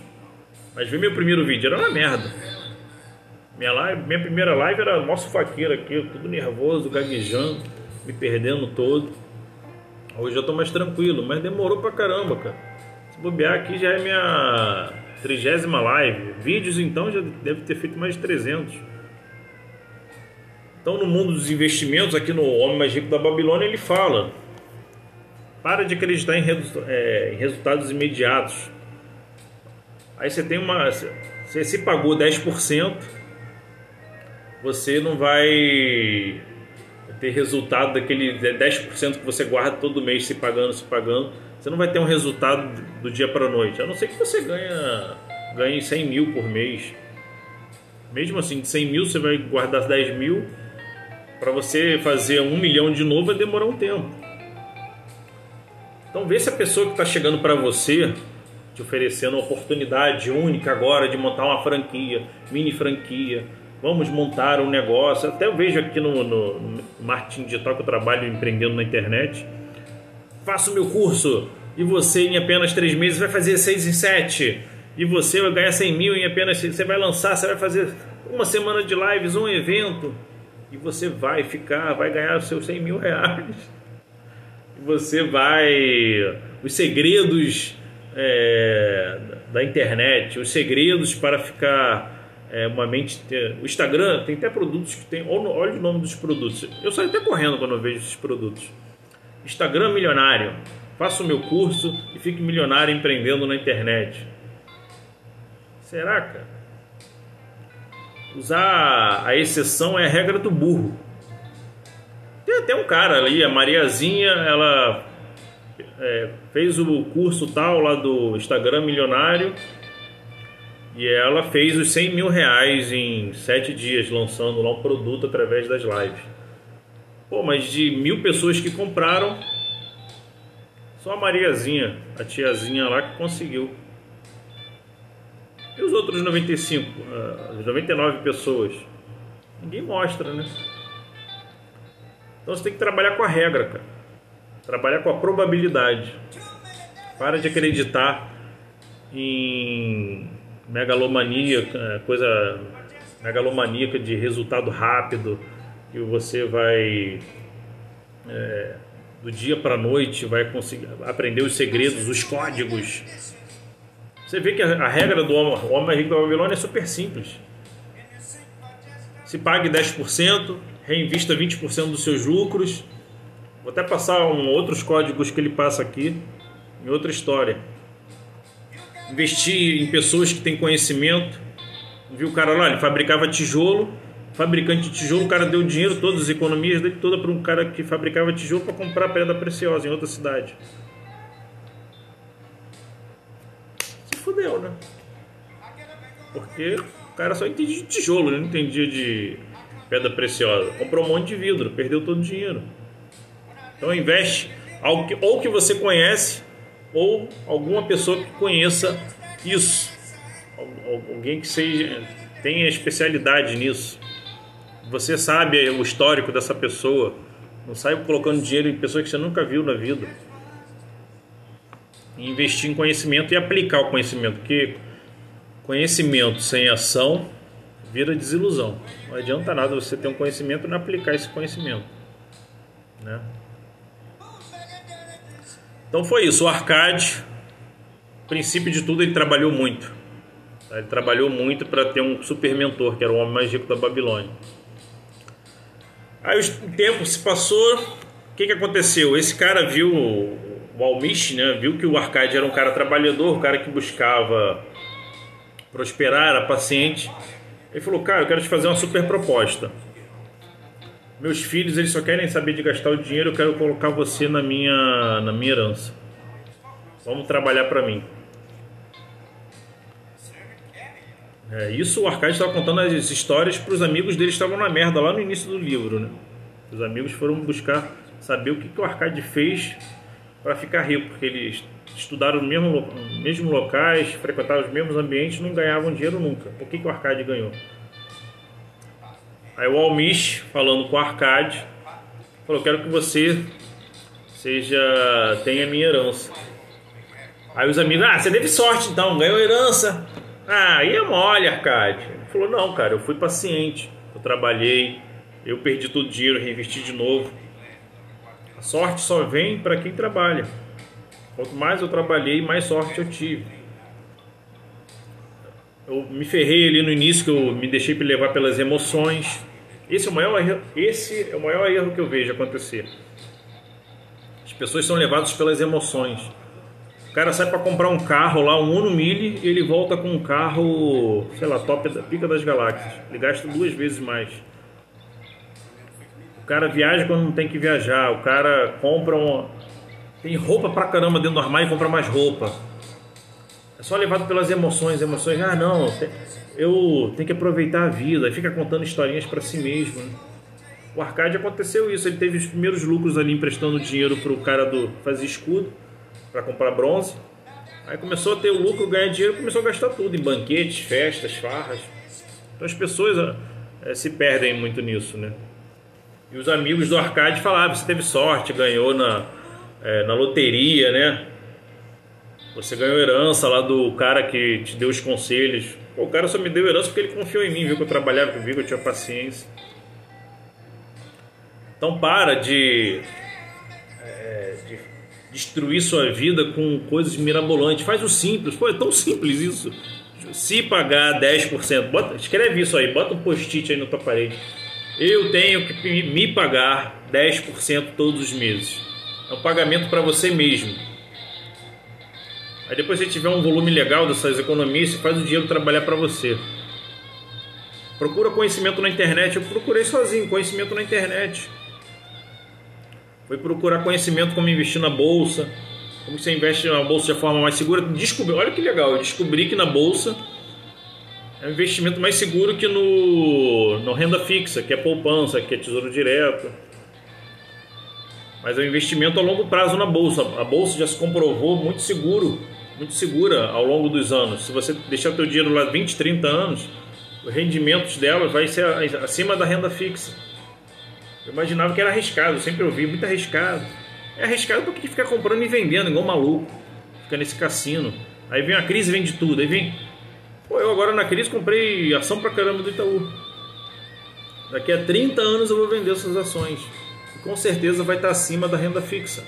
Mas vi meu primeiro vídeo, era uma merda. Minha, live, minha primeira live era nosso faqueiro aqui, tudo nervoso, gaguejando, me perdendo todo. Hoje eu tô mais tranquilo, mas demorou pra caramba, cara. Se bobear aqui já é minha trigésima live. Vídeos então já deve ter feito mais de 300. Então no mundo dos investimentos, aqui no Homem Mais Rico da Babilônia, ele fala para de acreditar em, é, em resultados imediatos. Aí você tem uma. Você se pagou 10%, você não vai ter resultado daquele 10% que você guarda todo mês se pagando, se pagando. Você não vai ter um resultado do dia para a noite. A não ser que você ganha, ganhe 100 mil por mês. Mesmo assim, de 100 mil você vai guardar 10 mil. Para você fazer um milhão de novo vai demorar um tempo. Então vê se a pessoa que está chegando para você, te oferecendo uma oportunidade única agora de montar uma franquia, mini franquia, vamos montar um negócio. Até eu vejo aqui no, no, no digital que eu trabalho empreendendo na internet. Faço o meu curso e você em apenas três meses vai fazer seis em sete. E você vai ganhar 100 mil em apenas. Você vai lançar, você vai fazer uma semana de lives, um evento. E você vai ficar, vai ganhar os seus 100 mil reais você vai. Os segredos é, da internet, os segredos para ficar é, uma mente. O Instagram tem até produtos que tem. Olha o nome dos produtos. Eu saio até correndo quando eu vejo esses produtos. Instagram milionário. Faça o meu curso e fique milionário empreendendo na internet. Será, cara? Usar a exceção é a regra do burro. Tem até um cara ali, a Mariazinha, ela é, fez o curso tal lá do Instagram Milionário e ela fez os 100 mil reais em 7 dias, lançando lá um produto através das lives. Pô, mas de mil pessoas que compraram, só a Mariazinha, a tiazinha lá que conseguiu. E os outros 95, as 99 pessoas? Ninguém mostra, né? Então você tem que trabalhar com a regra, cara. Trabalhar com a probabilidade. Para de acreditar em megalomania, é, coisa megalomaníaca de resultado rápido, que você vai é, do dia para noite vai conseguir aprender os segredos, os códigos. Você vê que a, regra do homem, homem rico da Babilônia é super simples. Se pague 10%, reinvista 20% dos seus lucros. Vou até passar um, outros códigos que ele passa aqui em outra história. Investir em pessoas que têm conhecimento. Viu o cara lá, ele fabricava tijolo, fabricante de tijolo, o cara deu dinheiro, todas as economias dele toda para um cara que fabricava tijolo para comprar pedra preciosa em outra cidade. Se fudeu, né? Porque o cara só entendia de tijolo, ele não entendia de pedra preciosa. Comprou um monte de vidro, perdeu todo o dinheiro. Então investe algo que, ou que você conhece ou alguma pessoa que conheça isso. Alguém que seja tenha especialidade nisso. Você sabe o histórico dessa pessoa. Não sai colocando dinheiro em pessoas que você nunca viu na vida. Investir em conhecimento e aplicar o conhecimento, porque conhecimento sem ação vira desilusão. Não adianta nada você ter um conhecimento e não aplicar esse conhecimento. Né? Então foi isso. O Arcade, princípio de tudo, ele trabalhou muito. Ele trabalhou muito para ter um super mentor, que era o homem mais rico da Babilônia. Aí o tempo se passou, o que, que aconteceu? Esse cara viu, o Almish, né, viu que o Arcade era um cara trabalhador, um cara que buscava prosperar, era paciente. Ele falou, cara, eu quero te fazer uma super proposta. Meus filhos, eles só querem saber de gastar o dinheiro, eu quero colocar você na minha, na minha herança. Vamos trabalhar para mim. É, isso o Arcade estava contando as histórias para os amigos dele estavam na merda lá no início do livro, né? Os amigos foram buscar saber o que, que o Arcade fez para ficar rico, porque eles estudaram no mesmo, mesmo locais, frequentaram os mesmos ambientes, não ganhavam dinheiro nunca. Por que, que o Arcade ganhou? Aí o Almish, falando com o Arcade, falou: Quero que você seja tenha minha herança. Aí os amigos, ah, você teve sorte então, ganhou herança. Ah, aí é mole, Arcade. Ele falou, não, cara, eu fui paciente. Eu trabalhei, eu perdi todo o dinheiro, reinvesti de novo. A sorte só vem para quem trabalha. Quanto mais eu trabalhei, mais sorte eu tive. Eu me ferrei ali no início, que eu me deixei levar pelas emoções. Esse é o maior erro, esse é o maior erro que eu vejo acontecer. As pessoas são levadas pelas emoções. O cara sai para comprar um carro lá, um Uno Mille, e ele volta com um carro, sei lá, top da pica das galáxias. Ele gasta duas vezes mais. Cara viaja quando não tem que viajar. O cara compra um, tem roupa pra caramba dentro do armário e compra mais roupa. É só levado pelas emoções, emoções, ah não, eu tenho que aproveitar a vida, fica contando historinhas para si mesmo. Né? O Arcade aconteceu isso, ele teve os primeiros lucros ali emprestando dinheiro pro cara do fazer escudo para comprar bronze. Aí começou a ter o lucro, ganhar dinheiro, começou a gastar tudo em banquetes, festas, farras. Então as pessoas é, se perdem muito nisso, né? E os amigos do Arcade falavam, você teve sorte, ganhou na, é, na loteria, né? Você ganhou herança lá do cara que te deu os conselhos. Pô, o cara só me deu herança porque ele confiou em mim, viu que eu trabalhava, viu que eu tinha paciência. Então para de, é, de destruir sua vida com coisas mirabolantes. Faz o simples. Pô, é tão simples isso. Se pagar 10%, bota, escreve isso aí, bota um post-it aí na tua parede. Eu tenho que me pagar 10% todos os meses. É um pagamento para você mesmo. Aí depois você tiver um volume legal dessas economias, você faz o dinheiro trabalhar para você. Procura conhecimento na internet. Eu procurei sozinho, conhecimento na internet. Fui procurar conhecimento como investir na bolsa, como você investe na bolsa de forma mais segura. Descobri, olha que legal, eu descobri que na bolsa é um investimento mais seguro que no, no renda fixa, que é poupança, que é tesouro direto. Mas é um investimento a longo prazo na bolsa. A bolsa já se comprovou muito seguro muito segura ao longo dos anos. Se você deixar teu dinheiro lá 20, 30 anos, os rendimentos dela vai ser acima da renda fixa. Eu imaginava que era arriscado, sempre ouvi muito arriscado. É arriscado porque fica comprando e vendendo igual maluco. Fica nesse cassino. Aí vem a crise, vende tudo. Aí vem. Pô, eu agora na crise comprei ação pra caramba do Itaú. Daqui a 30 anos eu vou vender essas ações. E com certeza vai estar acima da renda fixa.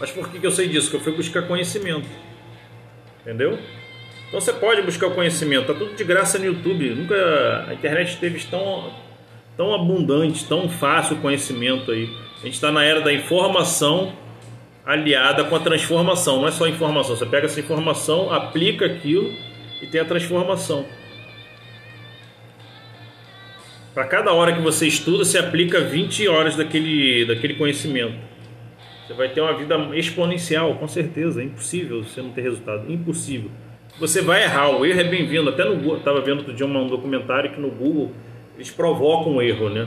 Mas por que, que eu sei disso? Que eu fui buscar conhecimento. Entendeu? Então você pode buscar o conhecimento, tá tudo de graça no YouTube. Nunca a internet esteve tão, tão abundante, tão fácil o conhecimento aí. A gente está na era da informação aliada com a transformação. Não é só informação, você pega essa informação, aplica aquilo e tem a transformação. Para cada hora que você estuda, você aplica 20 horas daquele, daquele conhecimento. Você vai ter uma vida exponencial, com certeza. É impossível você não ter resultado. Impossível. Você vai errar, o erro é bem-vindo. Até no Google, estava vendo outro dia um documentário que no Google eles provocam o erro, né?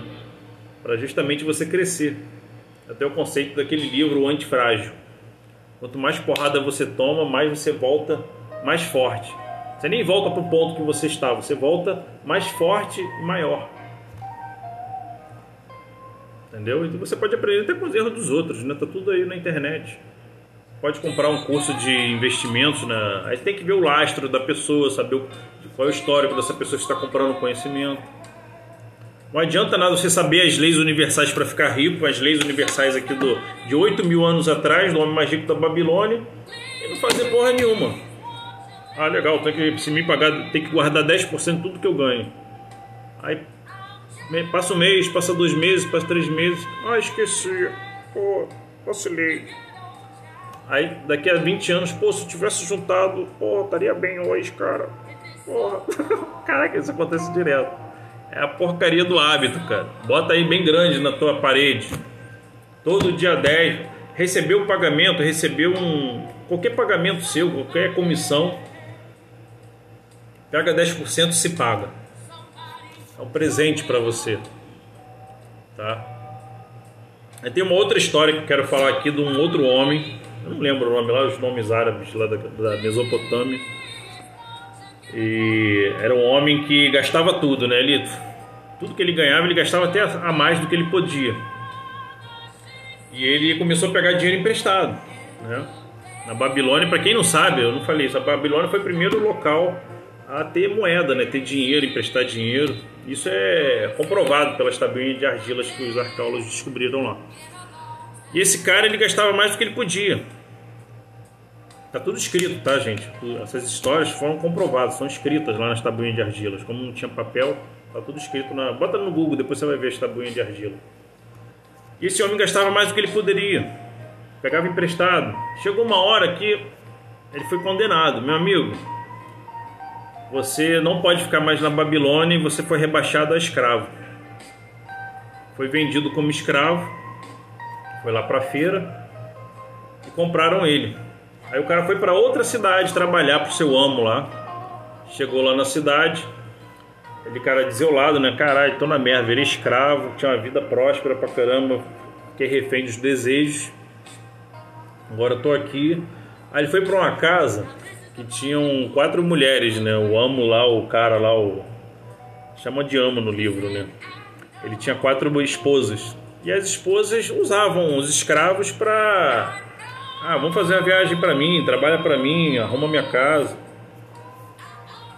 Para justamente você crescer. Até o conceito daquele livro, O Antifrágil. Quanto mais porrada você toma, mais você volta mais forte. Você nem volta para o ponto que você estava, você volta mais forte e maior. Entendeu? Então você pode aprender até com os erros dos outros, né? Tá tudo aí na internet. Pode comprar um curso de investimentos, né? Aí tem que ver o lastro da pessoa, saber qual é o histórico dessa pessoa que está comprando conhecimento. Não adianta nada você saber as leis universais para ficar rico, as leis universais aqui do, de 8 mil anos atrás, do homem mais rico da Babilônia, e não fazer porra nenhuma. Ah, legal, tem que, se me pagar, tem que guardar 10% de tudo que eu ganho. Aí Passa um mês, passa dois meses, passa três meses. Ah, esqueci. Pô, vacilei. Aí daqui a 20 anos, pô, se eu tivesse juntado, pô, estaria bem hoje, cara. Porra. Caraca, isso acontece direto. É a porcaria do hábito, cara. Bota aí bem grande na tua parede. Todo dia 10. Recebeu o pagamento, recebeu um. qualquer pagamento seu, qualquer comissão. Pega 10% se paga. É um presente para você. Tá? Aí tem uma outra história que eu quero falar aqui de um outro homem. Eu não lembro o nome lá, os nomes árabes lá da, da Mesopotâmia. E era um homem que gastava tudo, né, Lito? Tudo que ele ganhava, ele gastava até a mais do que ele podia. E ele começou a pegar dinheiro emprestado, né? Na Babilônia, para quem não sabe, eu não falei isso, a Babilônia foi o primeiro local a ter moeda, né? ter dinheiro, emprestar dinheiro. Isso é comprovado pelas tabuinhas de argilas que os arqueólogos descobriram lá. E esse cara ele gastava mais do que ele podia. Tá tudo escrito, tá, gente? Essas histórias foram comprovadas, são escritas lá nas tabuinhas de argilas. Como não tinha papel, tá tudo escrito na. Bota no Google, depois você vai ver as tabuinhas de argila. E esse homem gastava mais do que ele poderia. Pegava emprestado. Chegou uma hora que ele foi condenado. Meu amigo, você não pode ficar mais na Babilônia e você foi rebaixado a escravo. Foi vendido como escravo, foi lá para a feira e compraram ele. Aí o cara foi para outra cidade trabalhar pro seu amo lá. Chegou lá na cidade, ele cara desolado, né? Caralho, tô na merda, virei escravo, tinha uma vida próspera pra caramba, fiquei refém dos desejos. Agora tô aqui. Aí ele foi para uma casa que tinham quatro mulheres, né? O amo lá, o cara lá, o chama de amo no livro, né? Ele tinha quatro esposas e as esposas usavam os escravos para ah, vamos fazer uma viagem para mim, trabalha para mim, arruma minha casa.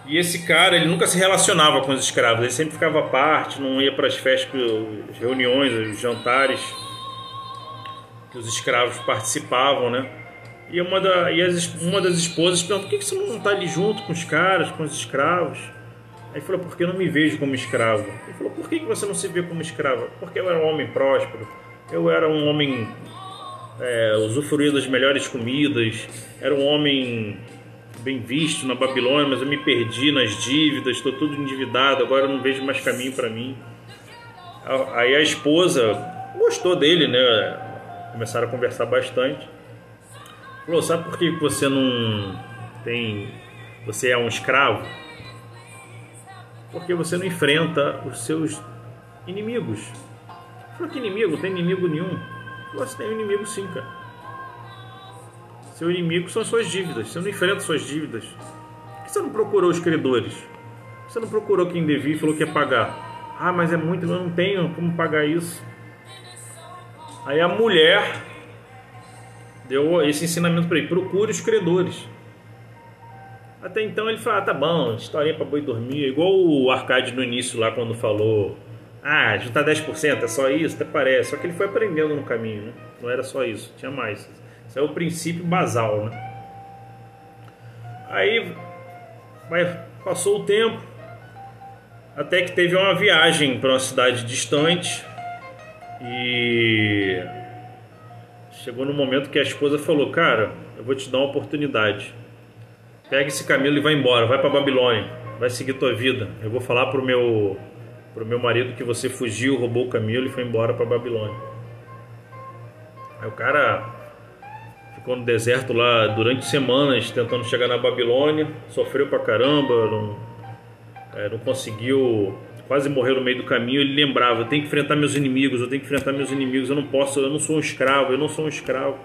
E esse cara, ele nunca se relacionava com os escravos, ele sempre ficava à parte, não ia para as festas, as reuniões, os jantares que os escravos participavam, né? E uma, da, e as, uma das esposas perguntou: por que, você não está ali junto com os caras, com os escravos? Aí falou: porque eu não me vejo como escravo. Ele falou: por que, você não se vê como escravo? Porque eu era um homem próspero, eu era um homem é, usufruía das melhores comidas, era um homem bem visto na Babilônia, mas eu me perdi nas dívidas, estou tudo endividado, agora eu não vejo mais caminho para mim. Aí a esposa gostou dele, né? Começaram a conversar bastante. Falou, sabe por que você não tem. Você é um escravo? Porque você não enfrenta os seus inimigos. Falou que inimigo? Não tem inimigo nenhum. Você tem um inimigo sim, cara. Seu inimigo são as suas dívidas. Você não enfrenta suas dívidas. Por que você não procurou os credores? Você não procurou quem devia e falou que ia pagar? Ah, mas é muito, eu não tenho como pagar isso. Aí a mulher deu esse ensinamento para ele: procure os credores. Até então ele falou: ah, tá bom, historinha para boi dormir. Igual o Arcade no início lá quando falou: ah, juntar 10% é só isso? Até parece. Só que ele foi aprendendo no caminho, né? Não era só isso, tinha mais. Isso é o princípio basal, né? Aí passou o tempo, até que teve uma viagem para uma cidade distante e chegou no momento que a esposa falou: Cara, eu vou te dar uma oportunidade. Pega esse camelo e vai embora, vai para Babilônia, vai seguir tua vida. Eu vou falar pro meu pro meu marido que você fugiu, roubou o camelo e foi embora para Babilônia. Aí o cara ficou no deserto lá durante semanas tentando chegar na Babilônia, sofreu pra caramba, não, é, não conseguiu quase morreu no meio do caminho, ele lembrava, eu tenho que enfrentar meus inimigos, eu tenho que enfrentar meus inimigos, eu não posso, eu não sou um escravo, eu não sou um escravo.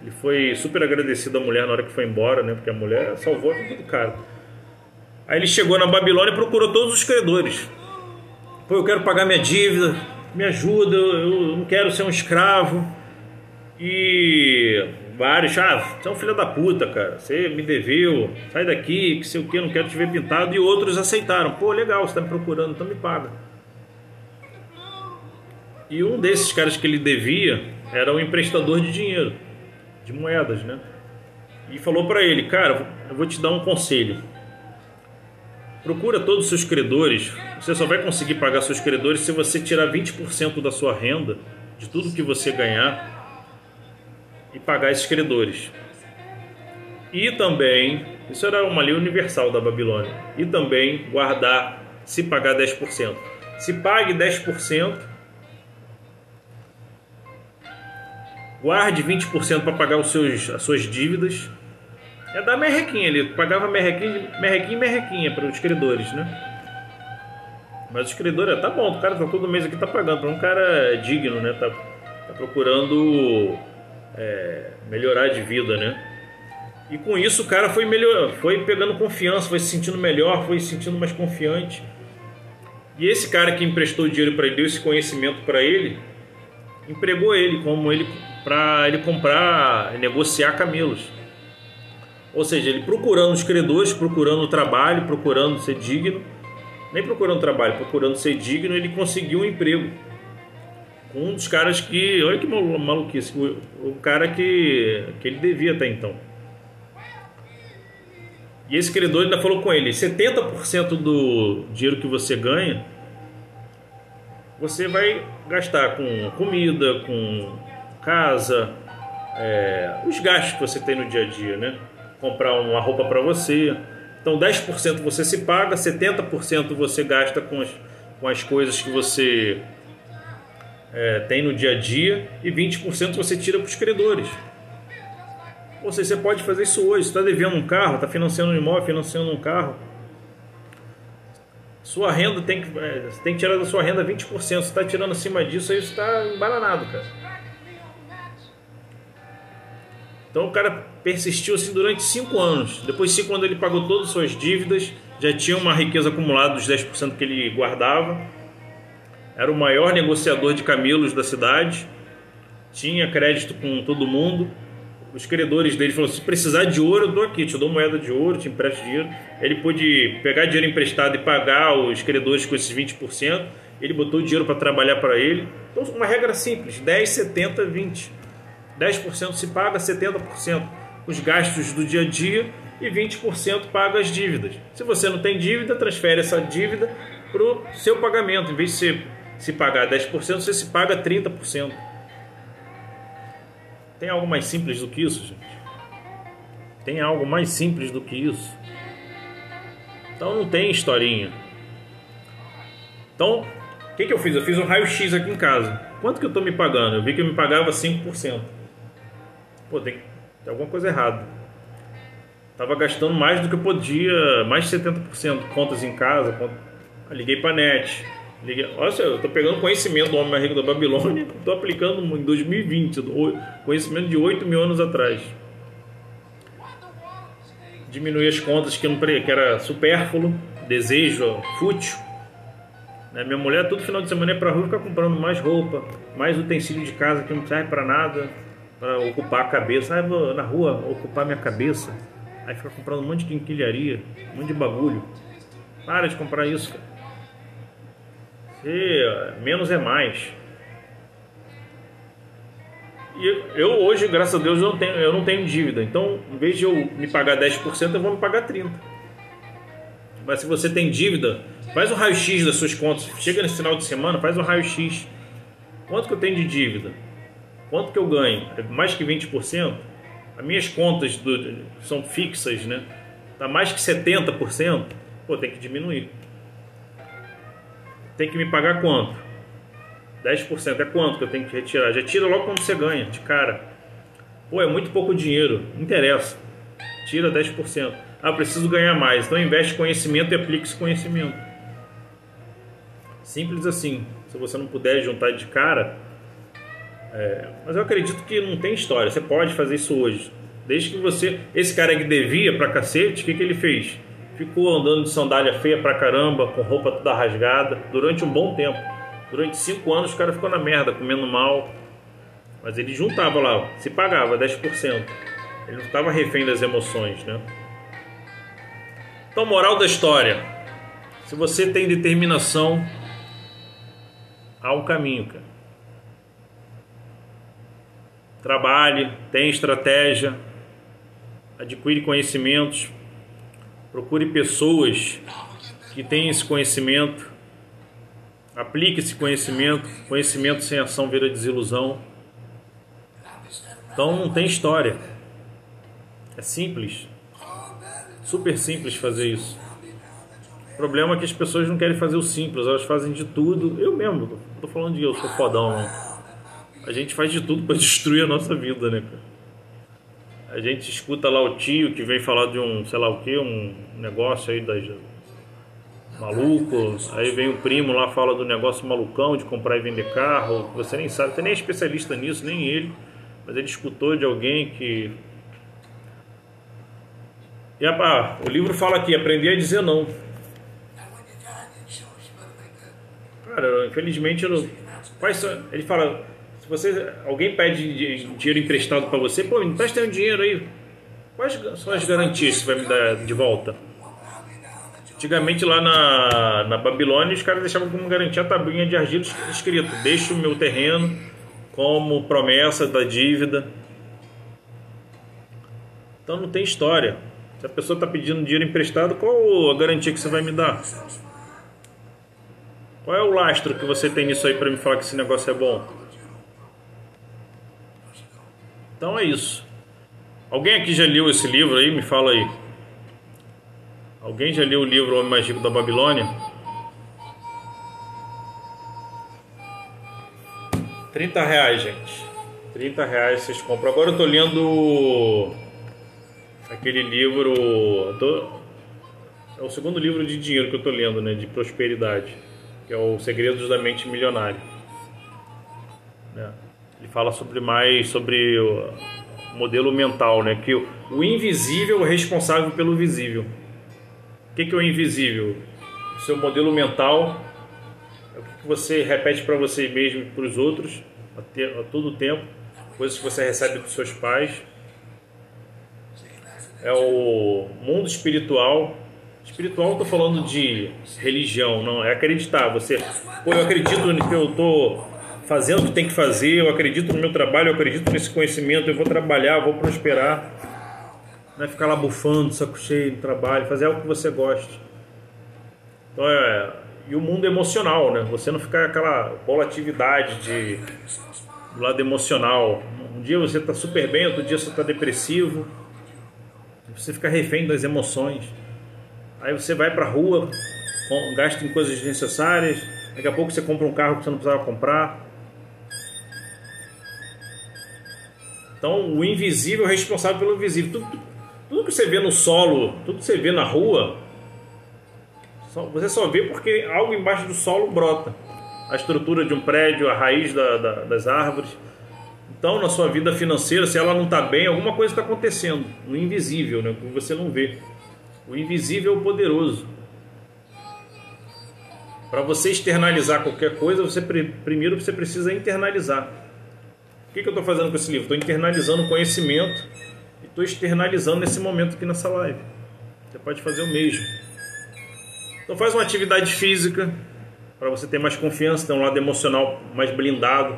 Ele foi super agradecido à mulher na hora que foi embora, né? Porque a mulher salvou a vida do cara. Aí ele chegou na Babilônia e procurou todos os credores. Pô, eu quero pagar minha dívida, me ajuda, eu não quero ser um escravo. E vários, ah, você é um filho da puta, cara, você me deveu, sai daqui, que sei o que, não quero te ver pintado. E outros aceitaram, pô, legal, você tá me procurando, então me paga. E um desses caras que ele devia era um emprestador de dinheiro, de moedas, né? E falou para ele, cara, eu vou te dar um conselho. Procura todos os seus credores. Você só vai conseguir pagar seus credores se você tirar 20% da sua renda, de tudo que você ganhar, e pagar esses credores. E também, isso era uma lei universal da Babilônia, e também guardar, se pagar 10%. Se pague 10%, guarde 20% para pagar os seus, as suas dívidas. É dar merrequinha ali, pagava merrequinha, merrequinha merrequinha para os credores, né? Mas os credores, tá bom, o cara tá todo mês aqui tá pagando, para um cara digno, né? Tá, tá procurando é, melhorar de vida, né? E com isso o cara foi melhor, foi pegando confiança, foi se sentindo melhor, foi se sentindo mais confiante. E esse cara que emprestou dinheiro para ele, deu esse conhecimento para ele, empregou ele como ele para ele comprar, negociar camelos. Ou seja, ele procurando os credores, procurando trabalho, procurando ser digno, nem procurando trabalho, procurando ser digno, ele conseguiu um emprego um dos caras que, olha que maluquice, o, o cara que, que ele devia até então. E esse credor ainda falou com ele: 70% do dinheiro que você ganha, você vai gastar com comida, com casa, é, os gastos que você tem no dia a dia, né? Comprar uma roupa para você. Então 10% você se paga, 70% você gasta com as, com as coisas que você é, tem no dia a dia e 20% você tira para os credores. Ou seja, você pode fazer isso hoje. está devendo um carro, está financiando um imóvel, financiando um carro. Sua renda tem que, é, tem que tirar da sua renda 20%. Você está tirando acima disso, aí você está embananado, cara. Então o cara persistiu assim durante 5 anos. Depois de 5 anos ele pagou todas as suas dívidas, já tinha uma riqueza acumulada dos 10% que ele guardava. Era o maior negociador de camelos da cidade. Tinha crédito com todo mundo os credores dele falaram: se precisar de ouro, eu dou aqui, te dou moeda de ouro, te empresto dinheiro. Ele pôde pegar dinheiro emprestado e pagar os credores com esses 20%. Ele botou o dinheiro para trabalhar para ele. Então, uma regra simples: 10, 70, 20. 10% se paga, 70% os gastos do dia a dia e 20% paga as dívidas. Se você não tem dívida, transfere essa dívida para o seu pagamento. Em vez de você se pagar 10%, você se paga 30%. Tem algo mais simples do que isso, gente? Tem algo mais simples do que isso? Então não tem historinha. Então, o que, que eu fiz? Eu fiz um raio-x aqui em casa. Quanto que eu estou me pagando? Eu vi que eu me pagava 5%. Pô, tem, tem alguma coisa errada. Tava gastando mais do que eu podia, mais de 70%. Contas em casa, cont... liguei para net Olha só, eu estou pegando conhecimento do homem mais rico da Babilônia, estou aplicando em 2020, conhecimento de 8 mil anos atrás. Diminuir as contas que, não, que era supérfluo, desejo, fútil. Né? Minha mulher, todo final de semana, é para rua ficar comprando mais roupa, mais utensílio de casa que não serve para nada, para ocupar a cabeça. Ah, vou na rua ocupar minha cabeça. Aí fica comprando um monte de quinquilharia, um monte de bagulho. Para de comprar isso, cara. Menos é mais. E eu hoje, graças a Deus, eu não tenho, eu não tenho dívida. Então, em vez de eu me pagar 10%, eu vou me pagar 30%. Mas se você tem dívida, faz um raio-x das suas contas. Chega nesse final de semana, faz um raio-x. Quanto que eu tenho de dívida? Quanto que eu ganho? É mais que 20%? As minhas contas do, são fixas, né? Tá mais que 70%? Pô, tem que diminuir tem que me pagar quanto? 10% é quanto que eu tenho que retirar? Já tira logo quando você ganha, de cara. Pô, é muito pouco dinheiro, interessa. Tira 10%. Ah, preciso ganhar mais. Então investe conhecimento e aplique esse conhecimento. Simples assim. Se você não puder juntar de cara. É... mas eu acredito que não tem história. Você pode fazer isso hoje. Desde que você. Esse cara que devia pra cacete, o que, que ele fez? Ficou andando de sandália feia pra caramba, com roupa toda rasgada, durante um bom tempo. Durante cinco anos o cara ficou na merda, comendo mal. Mas ele juntava lá, se pagava 10%. Ele não estava refém das emoções, né? Então, moral da história: se você tem determinação, há um caminho, cara. Trabalhe, tem estratégia, adquire conhecimentos, Procure pessoas que têm esse conhecimento. Aplique esse conhecimento. Conhecimento sem ação vira desilusão. Então não tem história. É simples. Super simples fazer isso. O problema é que as pessoas não querem fazer o simples, elas fazem de tudo. Eu mesmo, não tô falando de eu, sou fodão, não. A gente faz de tudo para destruir a nossa vida, né, cara? A gente escuta lá o tio que vem falar de um, sei lá o que, um negócio aí das maluco, aí vem o primo lá fala do negócio malucão de comprar e vender carro, você nem sabe, você nem é especialista nisso, nem ele, mas ele escutou de alguém que e ah, o livro fala aqui, aprender a dizer não. Cara, infelizmente eu não... ele fala, você, alguém pede dinheiro emprestado para você, pô, me empresta um dinheiro aí. Quais são as garantias que você vai me dar de volta? Antigamente lá na, na Babilônia os caras deixavam como garantia a tabuinha de argila escrito: Deixa o meu terreno como promessa da dívida. Então não tem história. Se a pessoa está pedindo dinheiro emprestado, qual a garantia que você vai me dar? Qual é o lastro que você tem nisso aí para me falar que esse negócio é bom? Então é isso. Alguém aqui já leu esse livro aí? Me fala aí. Alguém já leu o livro Homem Mais Rico da Babilônia? 30 reais, gente. 30 reais vocês compram. Agora eu tô lendo aquele livro. Tô, é o segundo livro de dinheiro que eu tô lendo, né? De prosperidade. Que é o Segredos da Mente Milionária. É. Ele fala sobre mais sobre o modelo mental, né? Que o invisível é responsável pelo visível. O que, que é o invisível? O seu modelo mental é o que você repete para você mesmo e para os outros a, todo tempo, coisas que você recebe dos seus pais. É o mundo espiritual. Espiritual, estou falando de religião, não é acreditar. Você, pô, eu acredito que eu estou fazendo o que tem que fazer, eu acredito no meu trabalho, eu acredito nesse conhecimento, eu vou trabalhar, vou prosperar. Não é ficar lá bufando, saco cheio do trabalho, fazer algo que você goste. Então é. E o mundo emocional, né? Você não ficar aquela volatilidade de, do lado emocional. Um dia você está super bem, outro dia você está depressivo. Você fica refém das emoções. Aí você vai para a rua, gasta em coisas desnecessárias. Daqui a pouco você compra um carro que você não precisava comprar. Então, o invisível é responsável pelo visível. Tudo, tudo que você vê no solo, tudo que você vê na rua, você só vê porque algo embaixo do solo brota. A estrutura de um prédio, a raiz da, da, das árvores. Então, na sua vida financeira, se ela não está bem, alguma coisa está acontecendo. No invisível, né? que você não vê. O invisível é o poderoso. Para você externalizar qualquer coisa, você primeiro você precisa internalizar. O que, que eu estou fazendo com esse livro? Estou internalizando o conhecimento e estou externalizando nesse momento aqui nessa live. Você pode fazer o mesmo. Então faz uma atividade física para você ter mais confiança, ter um lado emocional mais blindado.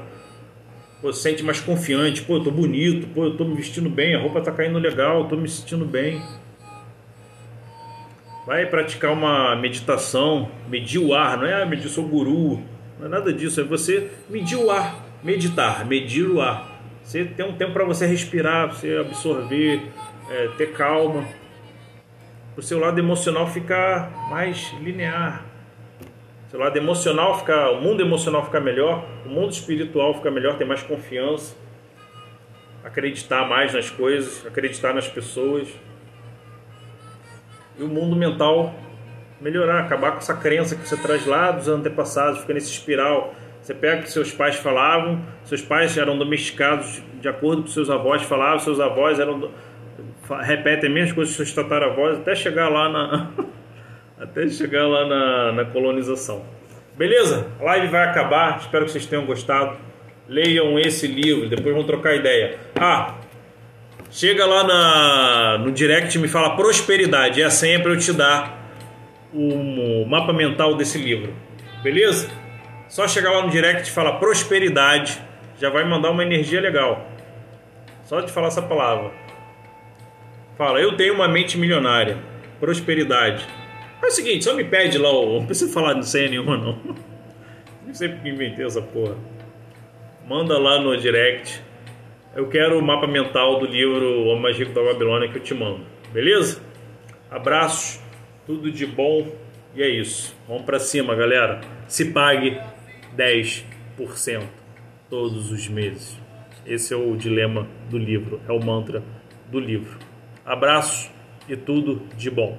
Pô, você sente mais confiante, pô, eu tô bonito, pô, eu tô me vestindo bem, a roupa tá caindo legal, eu tô me sentindo bem. Vai praticar uma meditação, medir o ar, não é ah, medir seu guru, não é nada disso, é você medir o ar meditar, medir o ar. Você tem um tempo para você respirar, você absorver, é, ter calma, o seu lado emocional ficar mais linear. O seu lado emocional ficar, o mundo emocional ficar melhor, o mundo espiritual ficar melhor, ter mais confiança, acreditar mais nas coisas, acreditar nas pessoas. E o mundo mental melhorar, acabar com essa crença que você traz lá dos antepassados, fica nesse espiral você pega o que seus pais falavam, seus pais eram domesticados de acordo com seus avós falavam, seus avós eram repetem as mesmas coisas que seus tataravós até chegar lá na até chegar lá na, na colonização. Beleza? A live vai acabar. Espero que vocês tenham gostado. Leiam esse livro, depois vão trocar ideia. Ah, chega lá na, no direct e me fala prosperidade. É a senha para eu te dar o mapa mental desse livro. Beleza? Só chegar lá no direct e falar prosperidade, já vai mandar uma energia legal. Só de falar essa palavra. Fala, eu tenho uma mente milionária. Prosperidade. É o seguinte, só me pede lá, não precisa falar de senha nenhuma não. Não sei porque inventei essa porra. Manda lá no direct. Eu quero o mapa mental do livro O Magico da Babilônia que eu te mando. Beleza? Abraços, tudo de bom e é isso. Vamos para cima, galera. Se pague 10% todos os meses. Esse é o dilema do livro, é o mantra do livro. Abraço e tudo de bom.